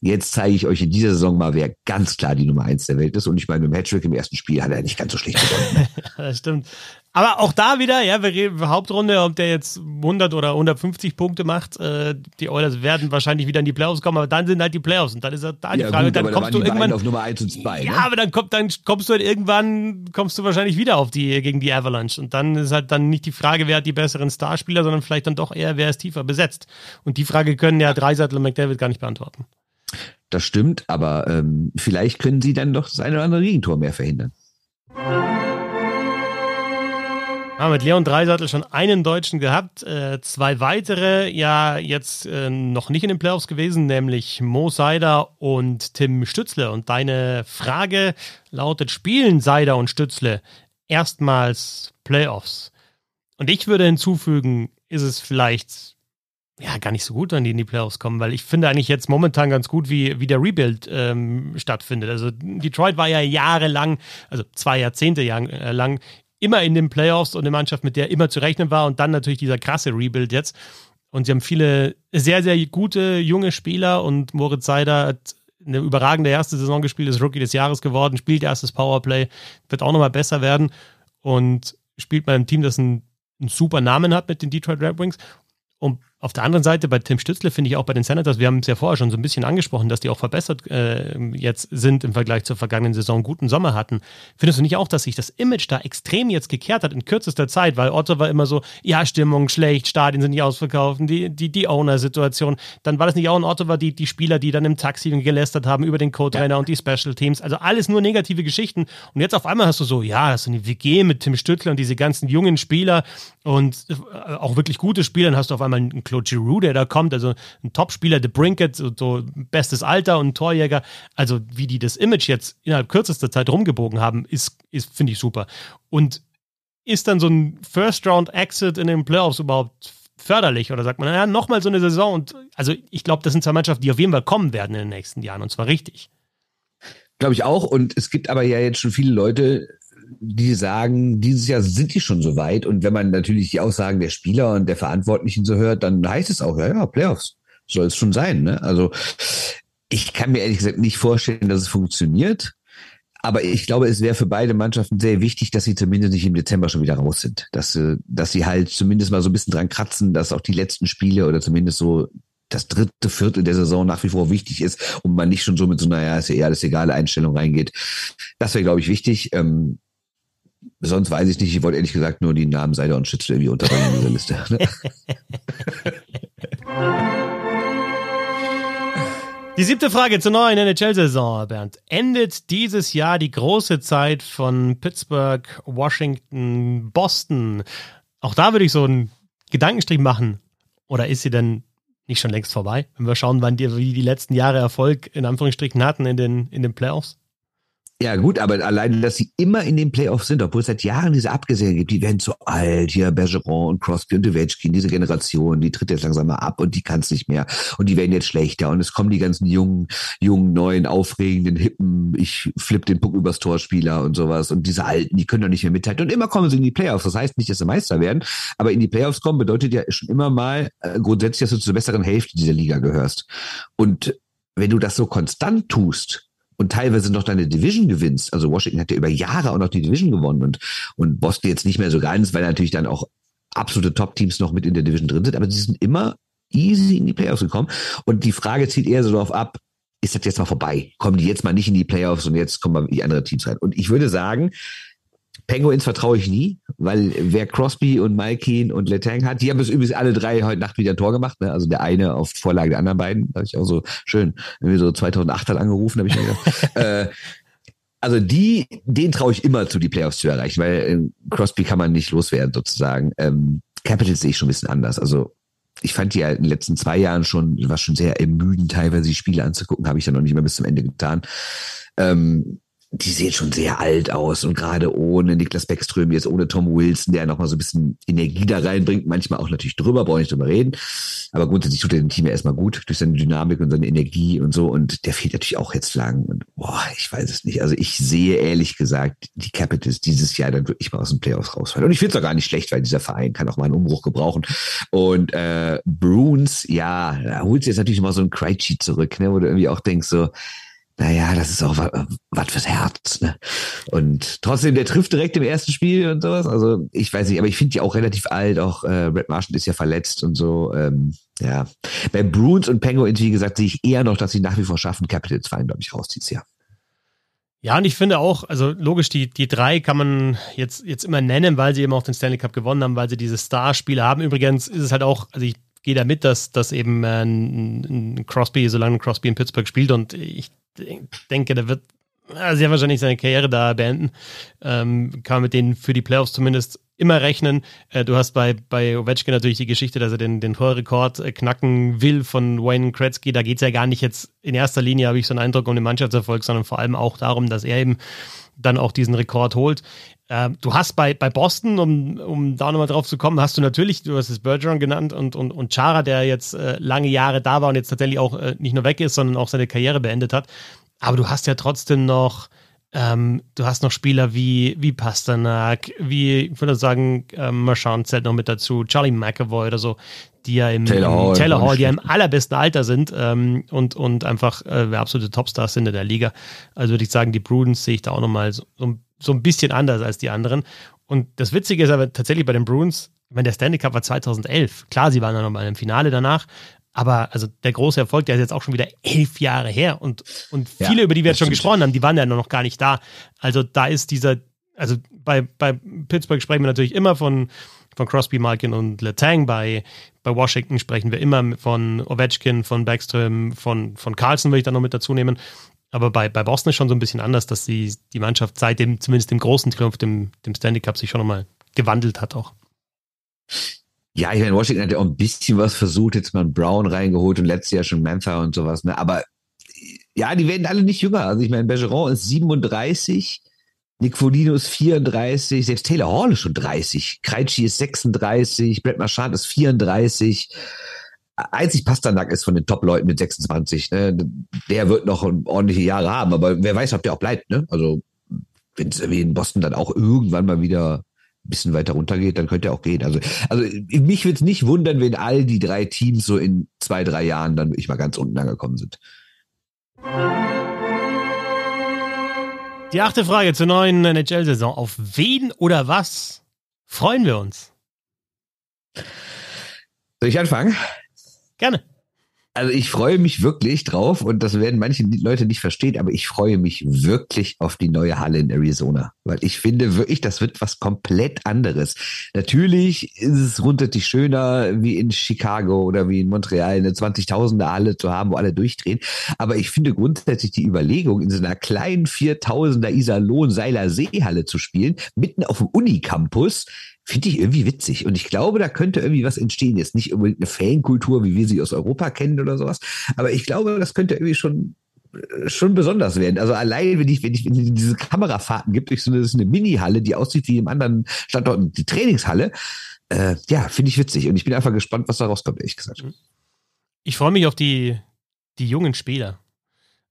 Jetzt zeige ich euch in dieser Saison mal, wer ganz klar die Nummer eins der Welt ist. Und ich meine, im Hattrick im ersten Spiel hat er nicht ganz so schlecht gewonnen. das stimmt. Aber auch da wieder, ja, wir reden Hauptrunde, ob der jetzt 100 oder 150 Punkte macht. Äh, die Oilers werden wahrscheinlich wieder in die Playoffs kommen, aber dann sind halt die Playoffs und dann ist da die ja, Frage, gut, dann kommst du irgendwann auf Nummer 1 und 2. Ja, ne? aber dann, kommt, dann kommst du halt irgendwann, kommst du wahrscheinlich wieder auf die gegen die Avalanche und dann ist halt dann nicht die Frage, wer hat die besseren Starspieler, sondern vielleicht dann doch eher, wer ist tiefer besetzt. Und die Frage können ja Dreisattel und McDavid gar nicht beantworten. Das stimmt, aber ähm, vielleicht können sie dann doch das eine oder andere Gegentor mehr verhindern. Haben mit Leon Dreisattel schon einen Deutschen gehabt, äh, zwei weitere ja jetzt äh, noch nicht in den Playoffs gewesen, nämlich Mo Seider und Tim Stützle. Und deine Frage lautet, spielen Seider und Stützle erstmals Playoffs? Und ich würde hinzufügen, ist es vielleicht ja, gar nicht so gut, wenn die in die Playoffs kommen, weil ich finde eigentlich jetzt momentan ganz gut, wie, wie der Rebuild ähm, stattfindet. Also Detroit war ja jahrelang, also zwei Jahrzehnte äh, lang, immer in den Playoffs und eine Mannschaft, mit der immer zu rechnen war und dann natürlich dieser krasse Rebuild jetzt. Und sie haben viele sehr, sehr gute junge Spieler und Moritz Seider hat eine überragende erste Saison gespielt, ist Rookie des Jahres geworden, spielt erstes Powerplay, wird auch nochmal besser werden und spielt bei einem Team, das einen, einen super Namen hat mit den Detroit Red Wings. Und auf der anderen Seite bei Tim Stützle finde ich auch bei den Senators, wir haben es ja vorher schon so ein bisschen angesprochen, dass die auch verbessert äh, jetzt sind im Vergleich zur vergangenen Saison, guten Sommer hatten. Findest du nicht auch, dass sich das Image da extrem jetzt gekehrt hat in kürzester Zeit, weil Otto war immer so, ja, Stimmung schlecht, Stadien sind nicht ausverkauft, die, die, die Owner-Situation. Dann war das nicht auch in Ottawa die, die Spieler, die dann im Taxi gelästert haben über den Co-Trainer ja. und die Special Teams. Also alles nur negative Geschichten. Und jetzt auf einmal hast du so, ja, hast du eine WG mit Tim Stützle und diese ganzen jungen Spieler und äh, auch wirklich gute Spieler. Dann hast du auf einmal einen Claude Giroux, der da kommt, also ein Topspieler, The Brinket, so, so bestes Alter und Torjäger. Also wie die das Image jetzt innerhalb kürzester Zeit rumgebogen haben, ist, ist finde ich super. Und ist dann so ein First-Round-Exit in den Playoffs überhaupt förderlich oder sagt man, naja, nochmal so eine Saison und also ich glaube, das sind zwei Mannschaften, die auf jeden Fall kommen werden in den nächsten Jahren und zwar richtig. Glaube ich auch und es gibt aber ja jetzt schon viele Leute, die sagen, dieses Jahr sind die schon so weit. Und wenn man natürlich die Aussagen der Spieler und der Verantwortlichen so hört, dann heißt es auch, ja, ja, Playoffs soll es schon sein. Ne? Also ich kann mir ehrlich gesagt nicht vorstellen, dass es funktioniert. Aber ich glaube, es wäre für beide Mannschaften sehr wichtig, dass sie zumindest nicht im Dezember schon wieder raus sind. Dass, äh, dass sie halt zumindest mal so ein bisschen dran kratzen, dass auch die letzten Spiele oder zumindest so das dritte Viertel der Saison nach wie vor wichtig ist und man nicht schon so mit so, naja, ist ja eher alles egale Einstellung reingeht. Das wäre, glaube ich, wichtig. Ähm, Sonst weiß ich nicht. Ich wollte ehrlich gesagt nur die Namen Seider und Schütze irgendwie unterbringen in dieser Liste. Die siebte Frage zur neuen NHL-Saison, Bernd. Endet dieses Jahr die große Zeit von Pittsburgh, Washington, Boston? Auch da würde ich so einen Gedankenstrich machen. Oder ist sie denn nicht schon längst vorbei? Wenn wir schauen, wann die, wie die letzten Jahre Erfolg in Anführungsstrichen hatten in den, in den Playoffs? Ja, gut, aber alleine, dass sie immer in den Playoffs sind, obwohl es seit Jahren diese Abgesänge gibt, die werden zu alt, hier Bergeron und Crosby und Ovechkin, diese Generation, die tritt jetzt langsam mal ab und die kann es nicht mehr und die werden jetzt schlechter und es kommen die ganzen jungen, jungen, neuen, aufregenden, hippen, ich flipp den Puck übers Torspieler und sowas und diese Alten, die können doch nicht mehr mithalten und immer kommen sie in die Playoffs. Das heißt nicht, dass sie Meister werden, aber in die Playoffs kommen bedeutet ja schon immer mal äh, grundsätzlich, dass du zur besseren Hälfte dieser Liga gehörst und wenn du das so konstant tust, und teilweise noch deine Division gewinnst. Also Washington hat ja über Jahre auch noch die Division gewonnen und, und Boston jetzt nicht mehr so ganz, weil natürlich dann auch absolute Top-Teams noch mit in der Division drin sind, aber sie sind immer easy in die Playoffs gekommen. Und die Frage zieht eher so darauf ab, ist das jetzt mal vorbei? Kommen die jetzt mal nicht in die Playoffs und jetzt kommen mal die andere Teams rein? Und ich würde sagen, Penguins vertraue ich nie, weil wer Crosby und Malkin und Letang hat, die haben es übrigens alle drei heute Nacht wieder ein Tor gemacht. Ne? Also der eine auf Vorlage der anderen beiden. Da habe ich auch so schön, wenn wir so 2008 dann angerufen, habe ich mir gedacht. äh, also die, den traue ich immer zu, die Playoffs zu erreichen, weil äh, Crosby kann man nicht loswerden sozusagen. Ähm, Capitals sehe ich schon ein bisschen anders. Also ich fand die ja in den letzten zwei Jahren schon, war schon sehr ermüdend, teilweise die Spiele anzugucken, habe ich dann noch nicht mehr bis zum Ende getan. Ähm, die sehen schon sehr alt aus und gerade ohne Niklas Beckström, jetzt ohne Tom Wilson, der nochmal so ein bisschen Energie da reinbringt, manchmal auch natürlich drüber, brauche ich nicht drüber reden. Aber grundsätzlich tut er dem Team ja erstmal gut durch seine Dynamik und seine Energie und so. Und der fehlt natürlich auch jetzt lang. Und boah, ich weiß es nicht. Also ich sehe ehrlich gesagt die Capitals dieses Jahr dann wirklich mal aus den Playoffs rausfallen. Und ich finde es auch gar nicht schlecht, weil dieser Verein kann auch mal einen Umbruch gebrauchen. Und äh, Bruins, ja, da holt sich jetzt natürlich mal so ein Krejci zurück, ne, wo du irgendwie auch denkst so, naja, das ist auch was fürs Herz. Ne? Und trotzdem, der trifft direkt im ersten Spiel und sowas. Also ich weiß nicht, aber ich finde die auch relativ alt. Auch äh, Red Martian ist ja verletzt und so. Ähm, ja, bei Bruins und Penguins, wie gesagt, sehe ich eher noch, dass sie nach wie vor schaffen, Capitals fallen, glaube ich, raus dieses Jahr. Ja, und ich finde auch, also logisch, die, die drei kann man jetzt, jetzt immer nennen, weil sie eben auch den Stanley Cup gewonnen haben, weil sie diese Star-Spiele haben. Übrigens ist es halt auch, also ich gehe da mit, dass, dass eben äh, ein, ein Crosby, solange Crosby in Pittsburgh spielt und ich denke, der wird sehr wahrscheinlich seine Karriere da beenden. Ähm, kann man mit denen für die Playoffs zumindest immer rechnen. Äh, du hast bei, bei Ovechkin natürlich die Geschichte, dass er den, den Torrekord äh, knacken will von Wayne Kretzky. Da geht es ja gar nicht jetzt in erster Linie, habe ich so einen Eindruck, um den Mannschaftserfolg, sondern vor allem auch darum, dass er eben dann auch diesen Rekord holt. Äh, du hast bei, bei Boston, um, um da nochmal drauf zu kommen, hast du natürlich, du hast es Bergeron genannt und, und, und Chara, der jetzt äh, lange Jahre da war und jetzt tatsächlich auch äh, nicht nur weg ist, sondern auch seine Karriere beendet hat. Aber du hast ja trotzdem noch, ähm, du hast noch Spieler wie, wie Pasternak, wie, ich würde sagen, ähm, Marchand zählt noch mit dazu, Charlie McAvoy oder so, die ja im Taylor Hall, Taylor Hall die ja im allerbesten Alter sind ähm, und, und einfach äh, absolute Topstars sind in der Liga. Also würde ich sagen, die Bruins sehe ich da auch nochmal so, so, ein bisschen anders als die anderen. Und das Witzige ist aber tatsächlich bei den Bruins, ich meine, der Stanley Cup war 2011. Klar, sie waren dann nochmal im Finale danach, aber also der große Erfolg, der ist jetzt auch schon wieder elf Jahre her und, und viele, ja, über die wir jetzt schon gesprochen haben, die waren ja noch gar nicht da. Also da ist dieser, also bei, bei Pittsburgh sprechen wir natürlich immer von, von Crosby, Malkin und Letang. Bei, bei Washington sprechen wir immer von Ovechkin, von Backström, von, von Carlson will ich da noch mit dazu nehmen. Aber bei, bei Boston ist schon so ein bisschen anders, dass sie die Mannschaft seit dem, zumindest dem großen Triumph, dem, dem Stanley Cup, sich schon nochmal gewandelt hat auch. Ja, ich meine, Washington hat ja auch ein bisschen was versucht, jetzt mal einen Brown reingeholt und letztes Jahr schon Mantha und sowas, ne? Aber ja, die werden alle nicht jünger. Also ich meine, Bergeron ist 37, Nick Foligno ist 34, selbst Taylor Hall ist schon 30, Krejci ist 36, Brett Marchand ist 34. Einzig Pasternak ist von den Top-Leuten mit 26. Ne? Der wird noch ordentliche Jahre haben, aber wer weiß, ob der auch bleibt. Ne? Also wenn es in Boston dann auch irgendwann mal wieder bisschen weiter runter geht, dann könnte er auch gehen. Also, also mich würde es nicht wundern, wenn all die drei Teams so in zwei, drei Jahren dann wirklich mal ganz unten angekommen sind. Die achte Frage zur neuen NHL-Saison. Auf wen oder was freuen wir uns? Soll ich anfangen? Gerne. Also ich freue mich wirklich drauf und das werden manche Leute nicht verstehen, aber ich freue mich wirklich auf die neue Halle in Arizona, weil ich finde wirklich, das wird was komplett anderes. Natürlich ist es grundsätzlich schöner wie in Chicago oder wie in Montreal eine 20.000er Halle zu haben, wo alle durchdrehen, aber ich finde grundsätzlich die Überlegung, in so einer kleinen 4.000er Iserlohn-Seiler Seehalle zu spielen, mitten auf dem Unicampus, finde ich irgendwie witzig. Und ich glaube, da könnte irgendwie was entstehen. Jetzt nicht unbedingt eine Fankultur, wie wir sie aus Europa kennen oder sowas. Aber ich glaube, das könnte irgendwie schon schon besonders werden. Also allein, wenn ich, wenn ich wenn es diese Kamerafahrten gibt durch so eine, eine Mini-Halle, die aussieht wie im anderen Standort, die Trainingshalle, äh, ja, finde ich witzig. Und ich bin einfach gespannt, was da rauskommt, ehrlich gesagt. Ich freue mich auf die, die jungen Spieler.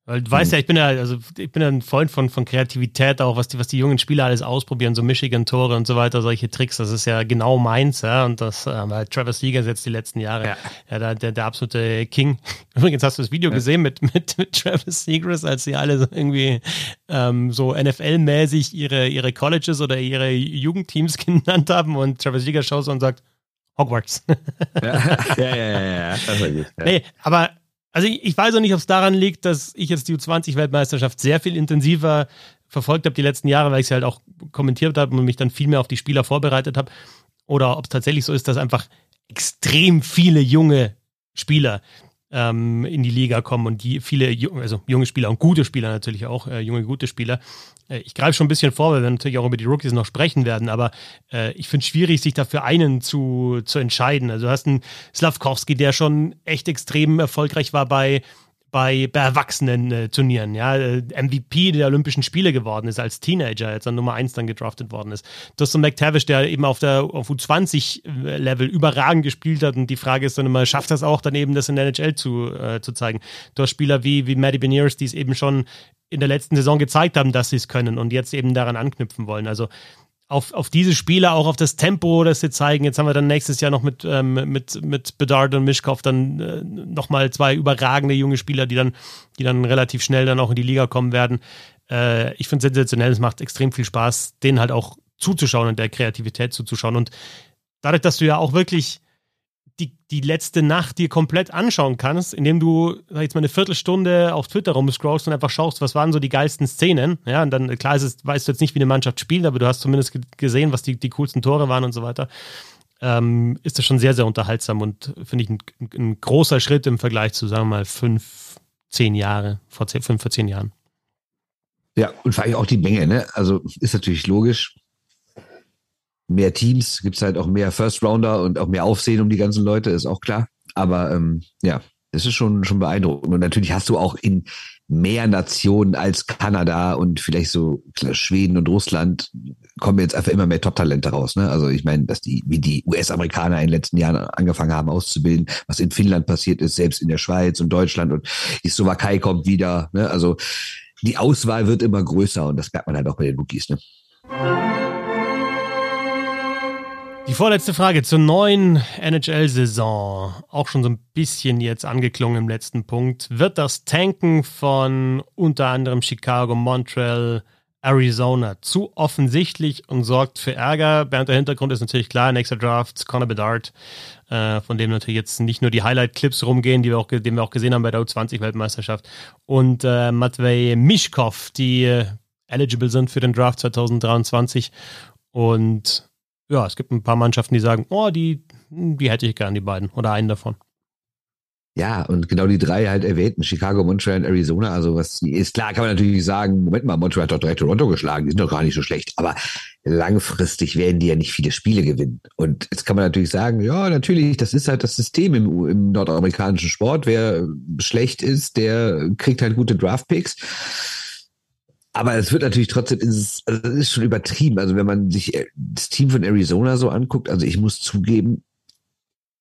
Weil du weißt ja, ich bin ja, also ich bin ja ein Freund von, von Kreativität auch, was die, was die jungen Spieler alles ausprobieren, so Michigan-Tore und so weiter, solche Tricks, das ist ja genau meins, ja. Und das, äh, weil Travis Seager jetzt die letzten Jahre, ja, ja der, der, der absolute King. Übrigens hast du das Video ja. gesehen mit, mit, mit Travis Seagrass, als sie alle so irgendwie ähm, so NFL-mäßig ihre, ihre Colleges oder ihre Jugendteams genannt haben und Travis Seager schaut so und sagt, Hogwarts. ja, ja, ja, ja, ja. Das war gut, ja. Nee, aber also ich, ich weiß auch nicht, ob es daran liegt, dass ich jetzt die U20-Weltmeisterschaft sehr viel intensiver verfolgt habe die letzten Jahre, weil ich sie halt auch kommentiert habe und mich dann viel mehr auf die Spieler vorbereitet habe. Oder ob es tatsächlich so ist, dass einfach extrem viele junge Spieler ähm, in die Liga kommen und die viele, also junge Spieler und gute Spieler natürlich auch, äh, junge, gute Spieler. Äh, ich greife schon ein bisschen vor, weil wir natürlich auch über die Rookies noch sprechen werden, aber äh, ich finde es schwierig, sich dafür einen zu, zu entscheiden. Also du hast einen Slavkowski, der schon echt extrem erfolgreich war bei bei, bei Erwachsenen-Turnieren, äh, ja, äh, MVP der Olympischen Spiele geworden ist als Teenager, jetzt an Nummer 1 dann gedraftet worden ist. Du hast so McTavish, der eben auf der auf U20-Level überragend gespielt hat und die Frage ist dann immer, schafft das auch dann eben das in der NHL zu, äh, zu zeigen? Du hast Spieler wie, wie Maddie Beniers, die es eben schon in der letzten Saison gezeigt haben, dass sie es können und jetzt eben daran anknüpfen wollen. Also auf, auf diese Spiele, auch auf das Tempo, das sie zeigen. Jetzt haben wir dann nächstes Jahr noch mit, ähm, mit, mit Bedard und Mischkov dann äh, nochmal zwei überragende junge Spieler, die dann, die dann relativ schnell dann auch in die Liga kommen werden. Äh, ich finde es sensationell, es macht extrem viel Spaß, denen halt auch zuzuschauen und der Kreativität zuzuschauen. Und dadurch, dass du ja auch wirklich die, die letzte Nacht dir komplett anschauen kannst, indem du, sag jetzt mal, eine Viertelstunde auf Twitter rumscrollst und einfach schaust, was waren so die geilsten Szenen. Ja, und dann, klar ist es, weißt du jetzt nicht, wie eine Mannschaft spielt, aber du hast zumindest gesehen, was die, die coolsten Tore waren und so weiter. Ähm, ist das schon sehr, sehr unterhaltsam und finde ich ein, ein, großer Schritt im Vergleich zu, sagen wir mal, fünf, zehn Jahre, vor zehn, fünf, vor zehn Jahren. Ja, und vor allem auch die Menge, ne? Also ist natürlich logisch mehr Teams, gibt es halt auch mehr First Rounder und auch mehr Aufsehen um die ganzen Leute, ist auch klar. Aber ähm, ja, das ist schon, schon beeindruckend. Und natürlich hast du auch in mehr Nationen als Kanada und vielleicht so Schweden und Russland kommen jetzt einfach immer mehr Top-Talente raus. Ne? Also ich meine, dass die, wie die US-Amerikaner in den letzten Jahren angefangen haben auszubilden, was in Finnland passiert ist, selbst in der Schweiz und Deutschland und die Slowakei kommt wieder. Ne? Also die Auswahl wird immer größer und das merkt man halt auch bei den Rookies. Ne? Die vorletzte Frage zur neuen NHL-Saison. Auch schon so ein bisschen jetzt angeklungen im letzten Punkt. Wird das Tanken von unter anderem Chicago, Montreal, Arizona zu offensichtlich und sorgt für Ärger? Bernd, der Hintergrund ist natürlich klar. Nächster Draft, Conor Bedard, äh, von dem natürlich jetzt nicht nur die Highlight-Clips rumgehen, die wir auch, den wir auch gesehen haben bei der U20-Weltmeisterschaft. Und äh, Matvei Mischkov, die äh, eligible sind für den Draft 2023. Und ja, es gibt ein paar Mannschaften, die sagen, oh, die, die hätte ich gern, die beiden oder einen davon. Ja, und genau die drei halt erwähnten, Chicago, Montreal und Arizona. Also was ist klar, kann man natürlich sagen, Moment mal, Montreal hat doch direkt Toronto geschlagen, die sind doch gar nicht so schlecht. Aber langfristig werden die ja nicht viele Spiele gewinnen. Und jetzt kann man natürlich sagen, ja, natürlich, das ist halt das System im, im nordamerikanischen Sport. Wer schlecht ist, der kriegt halt gute Draftpicks. Aber es wird natürlich trotzdem, ist, also es ist schon übertrieben. Also wenn man sich äh, das Team von Arizona so anguckt, also ich muss zugeben,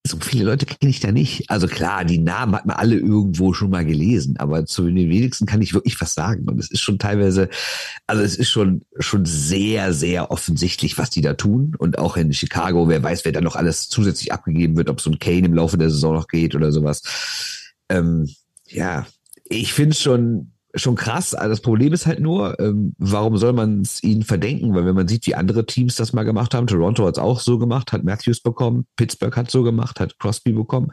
so viele Leute kenne ich da nicht. Also klar, die Namen hat man alle irgendwo schon mal gelesen, aber zu den wenigsten kann ich wirklich was sagen. Und es ist schon teilweise, also es ist schon, schon sehr, sehr offensichtlich, was die da tun. Und auch in Chicago, wer weiß, wer da noch alles zusätzlich abgegeben wird, ob so ein Kane im Laufe der Saison noch geht oder sowas. Ähm, ja, ich finde schon, schon krass. Also das Problem ist halt nur, ähm, warum soll man es ihnen verdenken? Weil wenn man sieht, wie andere Teams das mal gemacht haben, Toronto hat es auch so gemacht, hat Matthews bekommen, Pittsburgh hat so gemacht, hat Crosby bekommen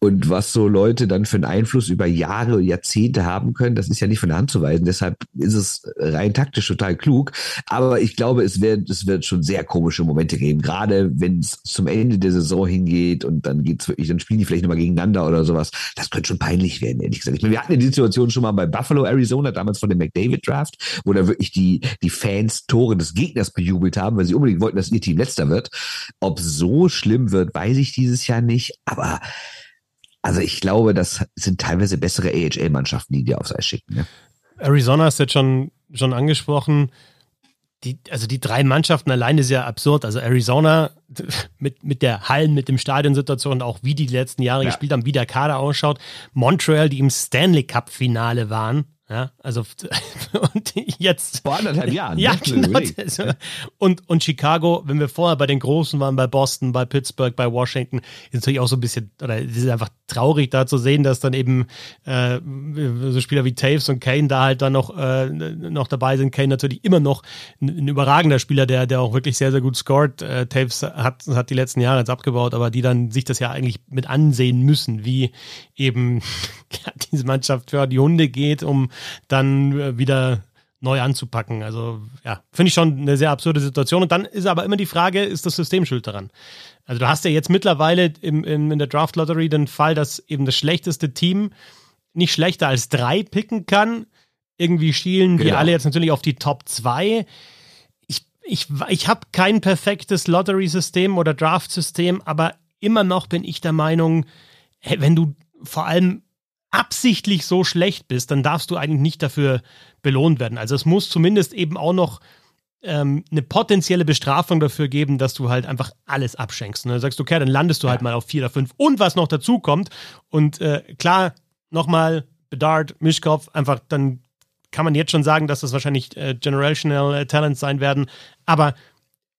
und was so Leute dann für einen Einfluss über Jahre, Jahrzehnte haben können, das ist ja nicht von der Hand zu weisen. Deshalb ist es rein taktisch total klug. Aber ich glaube, es wird, es wird schon sehr komische Momente geben. Gerade wenn es zum Ende der Saison hingeht und dann geht's wirklich, dann spielen die vielleicht nochmal gegeneinander oder sowas. Das könnte schon peinlich werden, ehrlich gesagt. Ich meine, wir hatten die Situation schon mal bei Buffalo, Arizona, damals von dem McDavid Draft, wo da wirklich die, die Fans Tore des Gegners bejubelt haben, weil sie unbedingt wollten, dass ihr Team letzter wird. Ob so schlimm wird, weiß ich dieses Jahr nicht. Aber also ich glaube, das sind teilweise bessere AHL-Mannschaften, die dir aufs Eis schicken. Ne? Arizona ist jetzt schon, schon angesprochen. Die, also die drei Mannschaften alleine ist ja absurd. Also Arizona mit, mit der Hallen, mit dem Stadionsituation, auch wie die, die letzten Jahre ja. gespielt haben, wie der Kader ausschaut. Montreal, die im Stanley Cup-Finale waren. Ja, also und jetzt. Vor anderthalb Jahren. Ja, genau. Also, und, und Chicago, wenn wir vorher bei den Großen waren, bei Boston, bei Pittsburgh, bei Washington, ist natürlich auch so ein bisschen, oder es ist einfach traurig da zu sehen, dass dann eben äh, so Spieler wie Taves und Kane da halt dann noch, äh, noch dabei sind. Kane natürlich immer noch ein, ein, überragender Spieler, der, der auch wirklich sehr, sehr gut scored. Äh, Taves hat, hat die letzten Jahre jetzt abgebaut, aber die dann sich das ja eigentlich mit ansehen müssen, wie eben ja, diese Mannschaft für die Hunde geht, um dann äh, wieder neu anzupacken. Also ja, finde ich schon eine sehr absurde Situation. Und dann ist aber immer die Frage, ist das System schuld daran? Also du hast ja jetzt mittlerweile im, im, in der Draft Lottery den Fall, dass eben das schlechteste Team nicht schlechter als drei picken kann. Irgendwie schielen genau. die alle jetzt natürlich auf die Top 2. Ich, ich, ich habe kein perfektes Lottery-System oder Draft-System, aber immer noch bin ich der Meinung, wenn du vor allem absichtlich so schlecht bist, dann darfst du eigentlich nicht dafür belohnt werden. Also es muss zumindest eben auch noch ähm, eine potenzielle Bestrafung dafür geben, dass du halt einfach alles abschenkst. Und dann sagst du, okay, dann landest du halt mal auf vier oder fünf. Und was noch dazu kommt, und äh, klar, nochmal, Bedard, Mischkopf, einfach dann kann man jetzt schon sagen, dass das wahrscheinlich äh, Generational äh, Talents sein werden. Aber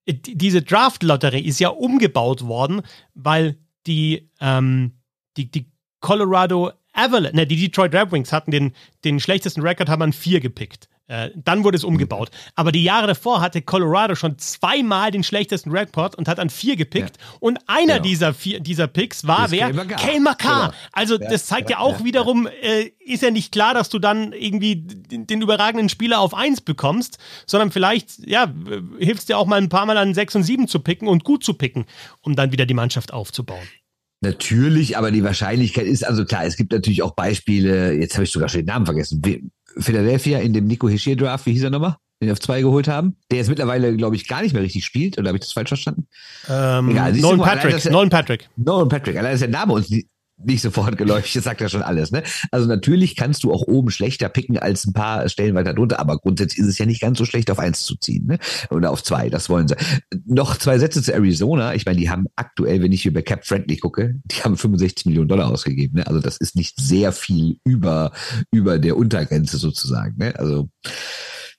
äh, diese Draft-Lotterie ist ja umgebaut worden, weil die, ähm, die, die Colorado Avalanche, ne, die Detroit Red Wings hatten den, den schlechtesten Rekord, haben an vier gepickt. Äh, dann wurde es umgebaut. Aber die Jahre davor hatte Colorado schon zweimal den schlechtesten Rekord und hat an vier gepickt. Ja. Und einer genau. dieser, vier, dieser Picks war wer? Kane Makar. Genau. Also ja. das zeigt ja, ja auch wiederum, äh, ist ja nicht klar, dass du dann irgendwie den, den, überragenden Spieler auf eins bekommst, sondern vielleicht, ja, hilfst dir auch mal ein paar Mal an sechs und sieben zu picken und gut zu picken, um dann wieder die Mannschaft aufzubauen. Natürlich, aber die Wahrscheinlichkeit ist, also klar, es gibt natürlich auch Beispiele, jetzt habe ich sogar schon den Namen vergessen, Philadelphia in dem Nico Hischier Draft, wie hieß er nochmal? Den wir auf zwei geholt haben, der jetzt mittlerweile, glaube ich, gar nicht mehr richtig spielt, oder habe ich das falsch verstanden? Ähm, Egal, Nolan Patrick, Nolan Patrick. Nolan Patrick, allein ist der Name uns nicht sofort geläufig, das sagt ja schon alles. Ne? Also natürlich kannst du auch oben schlechter picken als ein paar Stellen weiter drunter, aber grundsätzlich ist es ja nicht ganz so schlecht, auf eins zu ziehen. Ne? Oder auf zwei, das wollen sie. Noch zwei Sätze zu Arizona. Ich meine, die haben aktuell, wenn ich über Cap Friendly gucke, die haben 65 Millionen Dollar ausgegeben. Ne? Also das ist nicht sehr viel über, über der Untergrenze sozusagen. Ne? Also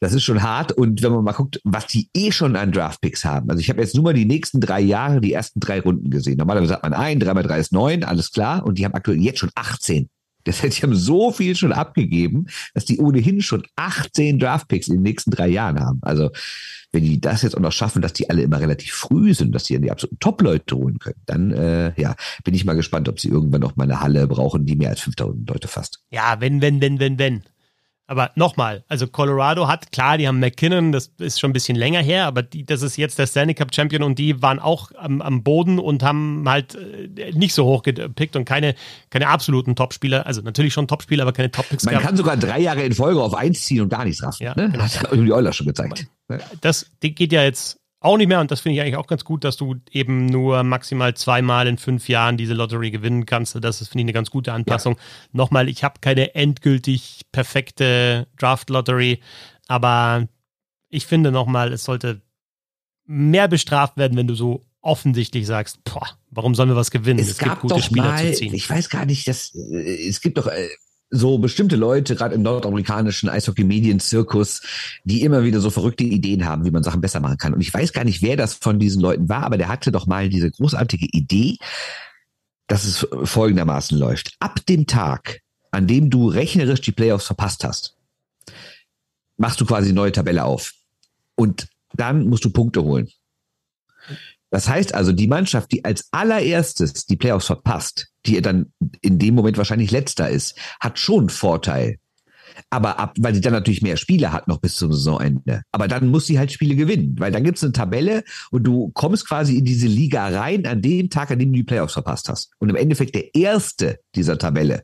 das ist schon hart. Und wenn man mal guckt, was die eh schon an Draftpicks haben. Also ich habe jetzt nur mal die nächsten drei Jahre, die ersten drei Runden gesehen. Normalerweise sagt man ein, drei mal drei ist neun, alles klar. Und die haben aktuell jetzt schon 18. Das heißt, die haben so viel schon abgegeben, dass die ohnehin schon 18 Draftpicks in den nächsten drei Jahren haben. Also wenn die das jetzt auch noch schaffen, dass die alle immer relativ früh sind, dass die dann die absoluten Top-Leute holen können, dann äh, ja, bin ich mal gespannt, ob sie irgendwann noch mal eine Halle brauchen, die mehr als 5000 Leute fasst. Ja, wenn, wenn, wenn, wenn, wenn. Aber nochmal, also Colorado hat, klar, die haben McKinnon, das ist schon ein bisschen länger her, aber die, das ist jetzt der Stanley Cup Champion und die waren auch am, am Boden und haben halt äh, nicht so hoch gepickt und keine, keine absoluten Topspieler, also natürlich schon Topspieler, aber keine Top-Picks. Man gehabt. kann sogar drei Jahre in Folge auf eins ziehen und gar nichts raffen. Ja, ne? genau. Hat die Euler schon gezeigt. Das geht ja jetzt auch nicht mehr. Und das finde ich eigentlich auch ganz gut, dass du eben nur maximal zweimal in fünf Jahren diese Lottery gewinnen kannst. Das ist, finde ich, eine ganz gute Anpassung. Ja. Nochmal, ich habe keine endgültig perfekte Draft-Lottery, aber ich finde nochmal, es sollte mehr bestraft werden, wenn du so offensichtlich sagst, boah, warum sollen wir was gewinnen? Es, es gab gibt gute Spieler mal, zu ziehen. Ich weiß gar nicht, dass äh, es gibt doch äh, so bestimmte Leute, gerade im nordamerikanischen Eishockey-Medien-Zirkus, die immer wieder so verrückte Ideen haben, wie man Sachen besser machen kann. Und ich weiß gar nicht, wer das von diesen Leuten war, aber der hatte doch mal diese großartige Idee, dass es folgendermaßen läuft. Ab dem Tag, an dem du rechnerisch die Playoffs verpasst hast, machst du quasi eine neue Tabelle auf. Und dann musst du Punkte holen. Das heißt also, die Mannschaft, die als allererstes die Playoffs verpasst, die dann in dem Moment wahrscheinlich letzter ist, hat schon Vorteil. Aber ab, weil sie dann natürlich mehr Spiele hat noch bis zum Saisonende. Aber dann muss sie halt Spiele gewinnen, weil dann gibt es eine Tabelle und du kommst quasi in diese Liga rein an dem Tag, an dem du die Playoffs verpasst hast. Und im Endeffekt der erste dieser Tabelle,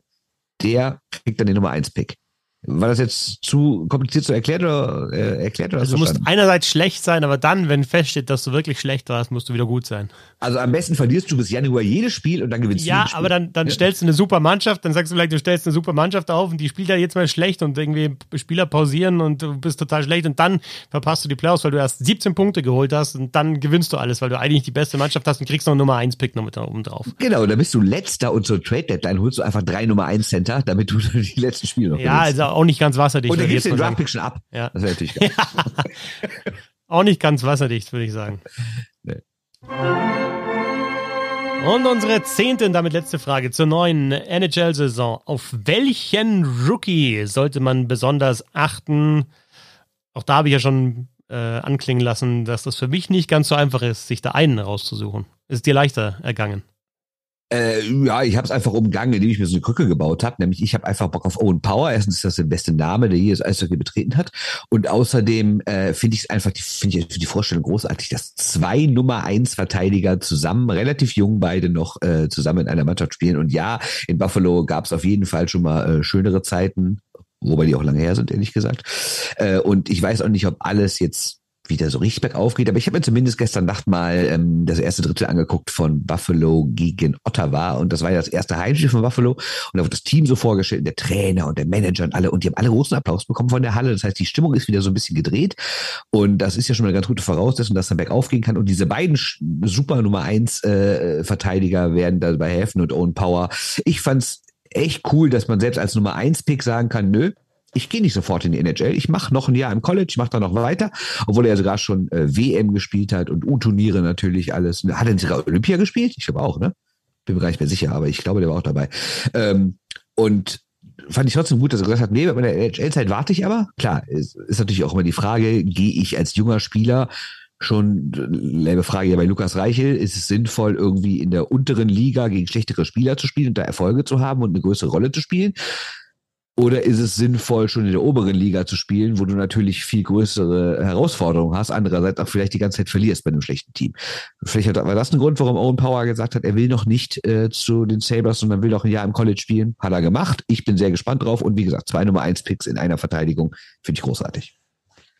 der kriegt dann den Nummer 1 Pick. War das jetzt zu kompliziert zu erklären oder äh, erklärt oder also Du musst einerseits schlecht sein, aber dann, wenn feststeht, dass du wirklich schlecht warst, musst du wieder gut sein. Also am besten verlierst du bis Januar jedes Spiel und dann gewinnst ja, du Spiel. aber dann, dann ja. stellst du eine super Mannschaft, dann sagst du vielleicht, du stellst eine super Mannschaft auf und die spielt ja jetzt mal schlecht und irgendwie Spieler pausieren und du bist total schlecht und dann verpasst du die Playoffs, weil du erst 17 Punkte geholt hast und dann gewinnst du alles, weil du eigentlich die beste Mannschaft hast und kriegst noch einen Nummer 1 Pick noch mit oben drauf. Genau, dann bist du letzter und zur Trade Deadline holst du einfach drei Nummer 1 Center, damit du die letzten Spiele noch Ja, gewinnst. also auch nicht ganz wasserdicht und dann gibst du den Draftpick schon ab. Ja. Das wäre natürlich geil. Ja. Auch nicht ganz wasserdicht, würde ich sagen. Nee. Und unsere zehnte und damit letzte Frage zur neuen NHL-Saison. Auf welchen Rookie sollte man besonders achten? Auch da habe ich ja schon äh, anklingen lassen, dass das für mich nicht ganz so einfach ist, sich da einen rauszusuchen. Ist dir leichter ergangen? Äh, ja, ich habe es einfach umgangen, indem ich mir so eine Krücke gebaut habe. Nämlich ich habe einfach Bock auf Owen Power. Erstens ist das der beste Name, der je das Eishockey betreten hat. Und außerdem äh, finde ich es einfach, finde ich die Vorstellung großartig, dass zwei Nummer eins Verteidiger zusammen, relativ jung beide noch äh, zusammen in einer Mannschaft spielen. Und ja, in Buffalo gab es auf jeden Fall schon mal äh, schönere Zeiten, wobei die auch lange her sind, ehrlich gesagt. Äh, und ich weiß auch nicht, ob alles jetzt wieder so richtig bergauf geht. Aber ich habe mir zumindest gestern Nacht mal ähm, das erste Drittel angeguckt von Buffalo gegen Ottawa. Und das war ja das erste Heimspiel von Buffalo. Und da wird das Team so vorgestellt, der Trainer und der Manager und alle. Und die haben alle großen Applaus bekommen von der Halle. Das heißt, die Stimmung ist wieder so ein bisschen gedreht. Und das ist ja schon mal eine ganz gute Voraussetzung, dass dann bergauf gehen kann. Und diese beiden super Nummer eins äh, Verteidiger werden dabei helfen und Owen Power. Ich fand's echt cool, dass man selbst als Nummer eins Pick sagen kann, nö, ich gehe nicht sofort in die NHL. Ich mache noch ein Jahr im College, ich mache da noch weiter, obwohl er sogar schon äh, WM gespielt hat und U-Turniere natürlich alles. Hat er sogar Olympia gespielt? Ich glaube auch, ne? Bin mir gar nicht mehr sicher, aber ich glaube, der war auch dabei. Ähm, und fand ich trotzdem gut, dass er gesagt hat, nee, bei der NHL-Zeit warte ich aber. Klar, ist, ist natürlich auch immer die Frage, gehe ich als junger Spieler schon, selbe Frage ja bei Lukas Reichel, ist es sinnvoll, irgendwie in der unteren Liga gegen schlechtere Spieler zu spielen und da Erfolge zu haben und eine größere Rolle zu spielen? Oder ist es sinnvoll, schon in der oberen Liga zu spielen, wo du natürlich viel größere Herausforderungen hast, andererseits auch vielleicht die ganze Zeit verlierst bei einem schlechten Team? Vielleicht war das ein Grund, warum Owen Power gesagt hat, er will noch nicht äh, zu den Sabres, sondern will noch ein Jahr im College spielen. Hat er gemacht. Ich bin sehr gespannt drauf. Und wie gesagt, zwei Nummer eins Picks in einer Verteidigung finde ich großartig.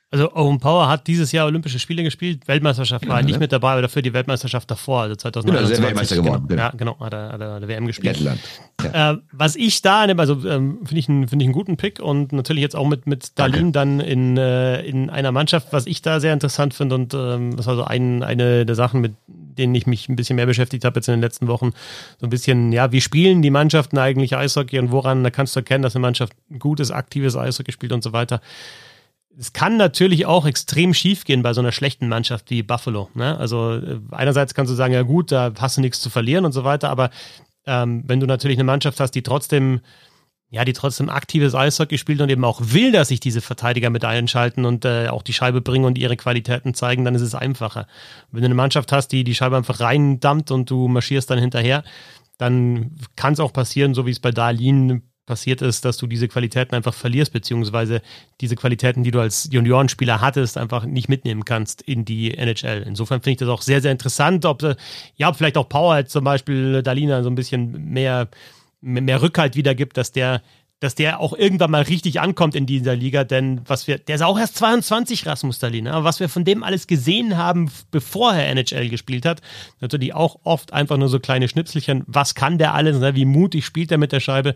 Also Owen Power hat dieses Jahr Olympische Spiele gespielt, Weltmeisterschaft war ja, nicht ne? mit dabei, aber dafür die Weltmeisterschaft davor, also 2021. Genau, Weltmeister geworden. Genau. Ja, genau, hat er, hat er der WM gespielt. Lettland. Ja. Äh, was ich da nehme, also ähm, finde ich, einen, ich einen guten Pick und natürlich jetzt auch mit, mit Dalin dann in, äh, in einer Mannschaft, was ich da sehr interessant finde und ähm, das war so ein, eine der Sachen, mit denen ich mich ein bisschen mehr beschäftigt habe jetzt in den letzten Wochen. So ein bisschen, ja, wie spielen die Mannschaften eigentlich Eishockey und woran da kannst du erkennen, dass eine Mannschaft gutes, aktives Eishockey spielt und so weiter es kann natürlich auch extrem schief gehen bei so einer schlechten Mannschaft wie Buffalo. Ne? Also äh, einerseits kannst du sagen, ja gut, da hast du nichts zu verlieren und so weiter, aber ähm, wenn du natürlich eine Mannschaft hast, die trotzdem, ja, die trotzdem aktives Eishockey spielt und eben auch will, dass sich diese Verteidiger mit einschalten und äh, auch die Scheibe bringen und ihre Qualitäten zeigen, dann ist es einfacher. Wenn du eine Mannschaft hast, die die Scheibe einfach reindammt und du marschierst dann hinterher, dann kann es auch passieren, so wie es bei Darlene passiert ist, dass du diese Qualitäten einfach verlierst, beziehungsweise diese Qualitäten, die du als Juniorenspieler hattest, einfach nicht mitnehmen kannst in die NHL. Insofern finde ich das auch sehr, sehr interessant, ob, ja, ob vielleicht auch Power zum Beispiel Dalina so ein bisschen mehr, mehr Rückhalt wiedergibt, dass der dass der auch irgendwann mal richtig ankommt in dieser Liga, denn was wir, der ist auch erst 22, Rasmus Dahlin, aber was wir von dem alles gesehen haben, bevor er NHL gespielt hat, natürlich auch oft einfach nur so kleine Schnipselchen, was kann der alles, ne? wie mutig spielt er mit der Scheibe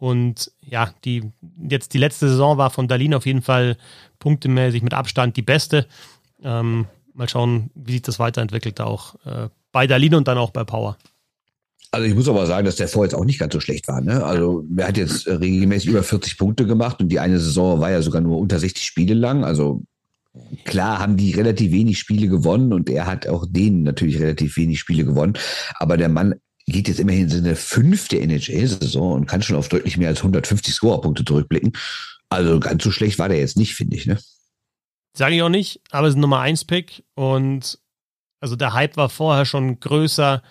und ja, die, jetzt die letzte Saison war von Dalin auf jeden Fall punktemäßig mit Abstand die beste. Ähm, mal schauen, wie sich das weiterentwickelt, auch äh, bei Dalin und dann auch bei Power. Also ich muss aber sagen, dass der vor jetzt auch nicht ganz so schlecht war. Ne? Also er hat jetzt regelmäßig über 40 Punkte gemacht und die eine Saison war ja sogar nur unter 60 Spiele lang. Also klar haben die relativ wenig Spiele gewonnen und er hat auch denen natürlich relativ wenig Spiele gewonnen. Aber der Mann geht jetzt immerhin in seine fünfte NHL-Saison und kann schon auf deutlich mehr als 150 Scorerpunkte zurückblicken. Also ganz so schlecht war der jetzt nicht, finde ich. Ne? Sage ich auch nicht, aber es ist ein Nummer 1 Pick und also der Hype war vorher schon größer.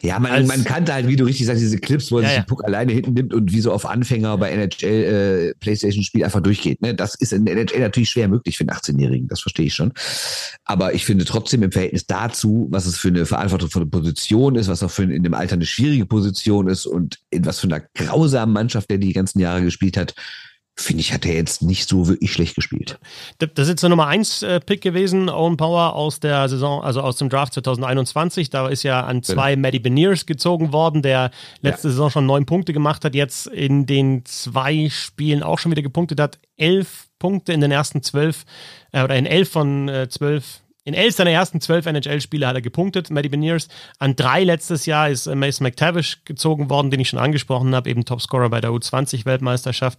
Ja, man, man kannte halt, wie du richtig sagst, diese Clips, wo er ja, sich den Puck alleine hinten nimmt und wie so auf Anfänger bei NHL äh, Playstation-Spiel einfach durchgeht. Ne? Das ist in NHL natürlich schwer möglich für einen 18-Jährigen, das verstehe ich schon. Aber ich finde trotzdem im Verhältnis dazu, was es für eine verantwortungsvolle Position ist, was auch für in dem Alter eine schwierige Position ist und in was für einer grausamen Mannschaft der die ganzen Jahre gespielt hat, finde ich, hat er jetzt nicht so wirklich schlecht gespielt. Das ist jetzt der Nummer 1 äh, Pick gewesen, Owen Power aus der Saison, also aus dem Draft 2021. Da ist ja an zwei genau. Maddie Beniers gezogen worden, der letzte ja. Saison schon neun Punkte gemacht hat, jetzt in den zwei Spielen auch schon wieder gepunktet hat. Elf Punkte in den ersten zwölf, äh, oder in elf von äh, zwölf in elf seiner ersten zwölf NHL-Spiele hat er gepunktet, Matty Beniers. An drei letztes Jahr ist Mason McTavish gezogen worden, den ich schon angesprochen habe, eben Topscorer bei der U20-Weltmeisterschaft.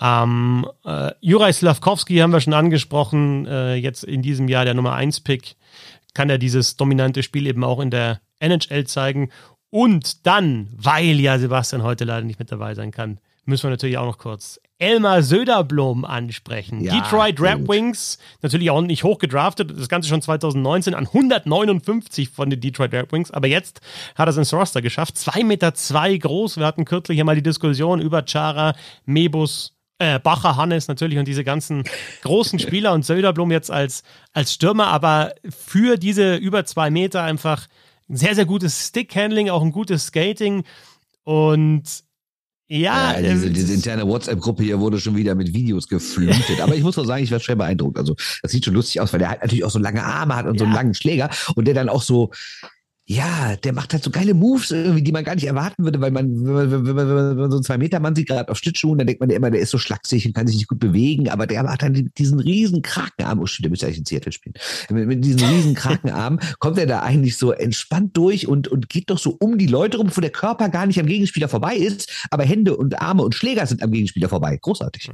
Ähm, äh, Juraj Slavkovski haben wir schon angesprochen, äh, jetzt in diesem Jahr der Nummer 1-Pick. Kann er dieses dominante Spiel eben auch in der NHL zeigen. Und dann, weil ja Sebastian heute leider nicht mit dabei sein kann, müssen wir natürlich auch noch kurz Elmar Söderblom ansprechen. Ja, Detroit Red. Wings, natürlich auch nicht hoch gedraftet, das Ganze schon 2019 an 159 von den Detroit Red Wings, aber jetzt hat er es ins Roster geschafft. 2,2 Meter zwei groß, wir hatten kürzlich hier mal die Diskussion über Chara, Mebus, äh, Bacher, Hannes natürlich und diese ganzen großen Spieler und Söderblom jetzt als, als Stürmer, aber für diese über zwei Meter einfach ein sehr, sehr gutes Stickhandling, auch ein gutes Skating und ja, Ja, diese, äh, diese interne WhatsApp-Gruppe hier wurde schon wieder mit Videos geflutet. Aber ich muss auch sagen, ich war schwer beeindruckt. Also, das sieht schon lustig aus, weil der halt natürlich auch so lange Arme hat und so einen Ja. langen Schläger und der dann auch so, ja, der macht halt so geile Moves irgendwie, die man gar nicht erwarten würde, weil man, wenn man, wenn man, wenn man, so einen Zwei-Meter-Mann sieht, gerade auf Schlittschuhen, dann denkt man immer, der ist so schlaksig und kann sich nicht gut bewegen, aber der hat dann diesen riesen Krakenarm, oh shit, der müsste eigentlich in Seattle spielen. Mit, mit diesen riesen Krakenarm kommt er da eigentlich so entspannt durch und, und geht doch so um die Leute rum, wo der Körper gar nicht am Gegenspieler vorbei ist, aber Hände und Arme und Schläger sind am Gegenspieler vorbei. Großartig.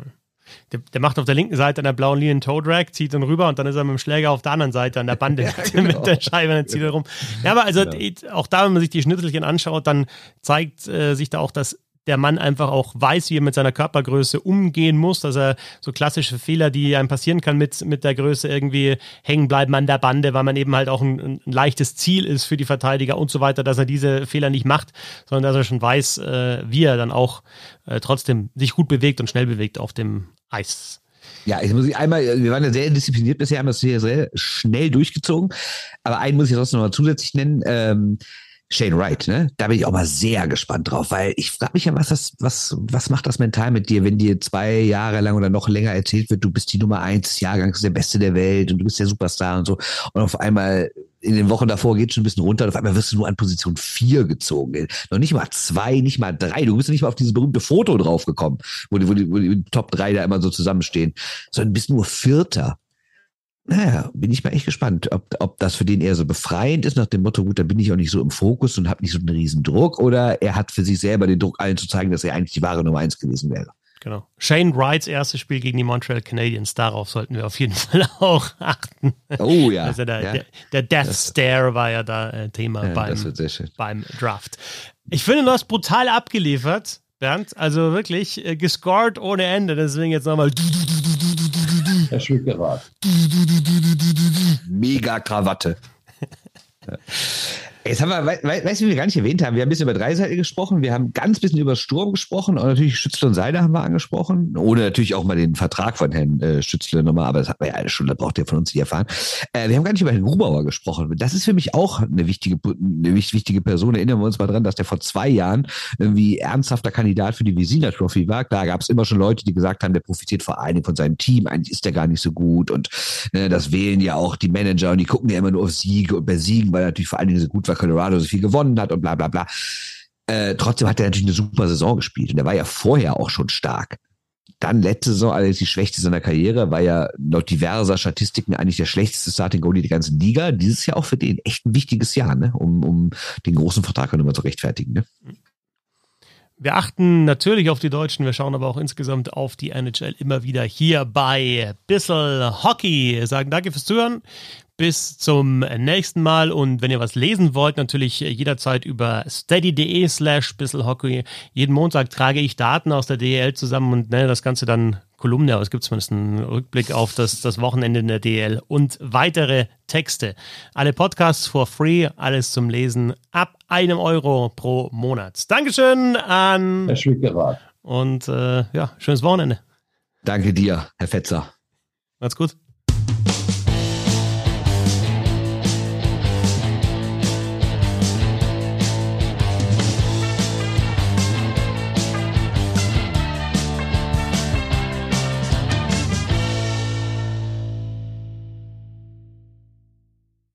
Der, der macht auf der linken Seite an der blauen Linie einen Toe Drag, zieht ihn rüber und dann ist er mit dem Schläger auf der anderen Seite an der Bande Ja, mit, genau. mit der Scheibe und dann zieht er rum. Ja, aber also Genau. auch da, wenn man sich die Schnitzelchen anschaut, dann zeigt äh, sich da auch, dass der Mann einfach auch weiß, wie er mit seiner Körpergröße umgehen muss, dass er so klassische Fehler, die einem passieren kann mit, mit der Größe irgendwie hängen bleiben an der Bande, weil man eben halt auch ein, ein leichtes Ziel ist für die Verteidiger und so weiter, dass er diese Fehler nicht macht, sondern dass er schon weiß, äh, wie er dann auch äh, trotzdem sich gut bewegt und schnell bewegt auf dem Eis. Ja, ich muss ich einmal, wir waren ja sehr diszipliniert bisher, haben das hier sehr schnell durchgezogen. Aber einen muss ich trotzdem noch mal zusätzlich nennen. Ähm, Shane Wright, ne? Da bin ich auch mal sehr gespannt drauf, weil ich frage mich ja, was das, was, was macht das mental mit dir, wenn dir zwei Jahre lang oder noch länger erzählt wird, du bist die Nummer eins des Jahrgangs, der Beste der Welt und du bist der Superstar und so. Und auf einmal in den Wochen davor geht schon ein bisschen runter auf einmal wirst du nur an Position vier gezogen. Noch nicht mal zwei, nicht mal drei. Du bist nicht mal auf dieses berühmte Foto draufgekommen, wo die, wo die, wo die Top drei da immer so zusammenstehen, sondern bist nur Vierter. Naja, bin ich mal echt gespannt, ob, ob das für den eher so befreiend ist, nach dem Motto, gut, dann bin ich auch nicht so im Fokus und habe nicht so einen riesen Druck, oder er hat für sich selber den Druck, allen zu zeigen, dass er eigentlich die wahre Nummer eins gewesen wäre. Genau. Shane Wrights erstes Spiel gegen die Montreal Canadiens, darauf sollten wir auf jeden Fall auch achten. Oh ja. Also der, ja. der, der Death Stare war ja da äh, Thema Ja, das beim, beim Draft. Ich finde, du hast brutal abgeliefert, Bernd. Also wirklich äh, gescored ohne Ende. Deswegen jetzt nochmal. Herr. Mega Krawatte. Jetzt haben wir, we, we, weißt du, wie wir gar nicht erwähnt haben? Wir haben ein bisschen über Dreiseitel gesprochen, wir haben ganz bisschen über Sturm gesprochen und natürlich Schützle und Seiler haben wir angesprochen, ohne natürlich auch mal den Vertrag von Herrn äh, Schützle nochmal, aber das hat man ja alles schon, da braucht ihr von uns nicht erfahren. Äh, wir haben gar nicht über Herrn Grubauer gesprochen. Das ist für mich auch eine wichtige, eine wich- wichtige Person. Erinnern wir uns mal dran, dass der vor zwei Jahren irgendwie ernsthafter Kandidat für die Visina Trophy war. Klar gab es immer schon Leute, die gesagt haben, der profitiert vor allen Dingen von seinem Team, eigentlich ist der gar nicht so gut und ne, das wählen ja auch die Manager und die gucken ja immer nur auf Siege und bei Siegen, weil er natürlich vor allen Dingen so gut war, Colorado so viel gewonnen hat und bla bla bla. Äh, trotzdem hat er natürlich eine super Saison gespielt und er war ja vorher auch schon stark. Dann letzte Saison allerdings die schwächste seiner Karriere, war ja laut diverser Statistiken eigentlich der schlechteste Starting Goalie der ganzen Liga. Dieses Jahr auch für den echt ein wichtiges Jahr, ne? um, um den großen Vertrag nochmal zu rechtfertigen. Ne? Wir achten natürlich auf die Deutschen, wir schauen aber auch insgesamt auf die NHL immer wieder hier bei Bissel Hockey. Sagen danke fürs Zuhören. Bis zum nächsten Mal und wenn ihr was lesen wollt, natürlich jederzeit über steady.de slash bisselhockey. Jeden Montag trage ich Daten aus der DEL zusammen und nenne das Ganze dann Kolumne, aber es gibt zumindest einen Rückblick auf das, das Wochenende in der DEL und weitere Texte. Alle Podcasts for free, alles zum Lesen ab einem Euro pro Monat. Dankeschön an Herr Schwickerath. und äh, ja, schönes Wochenende. Danke dir, Herr Fetzer. Macht's gut.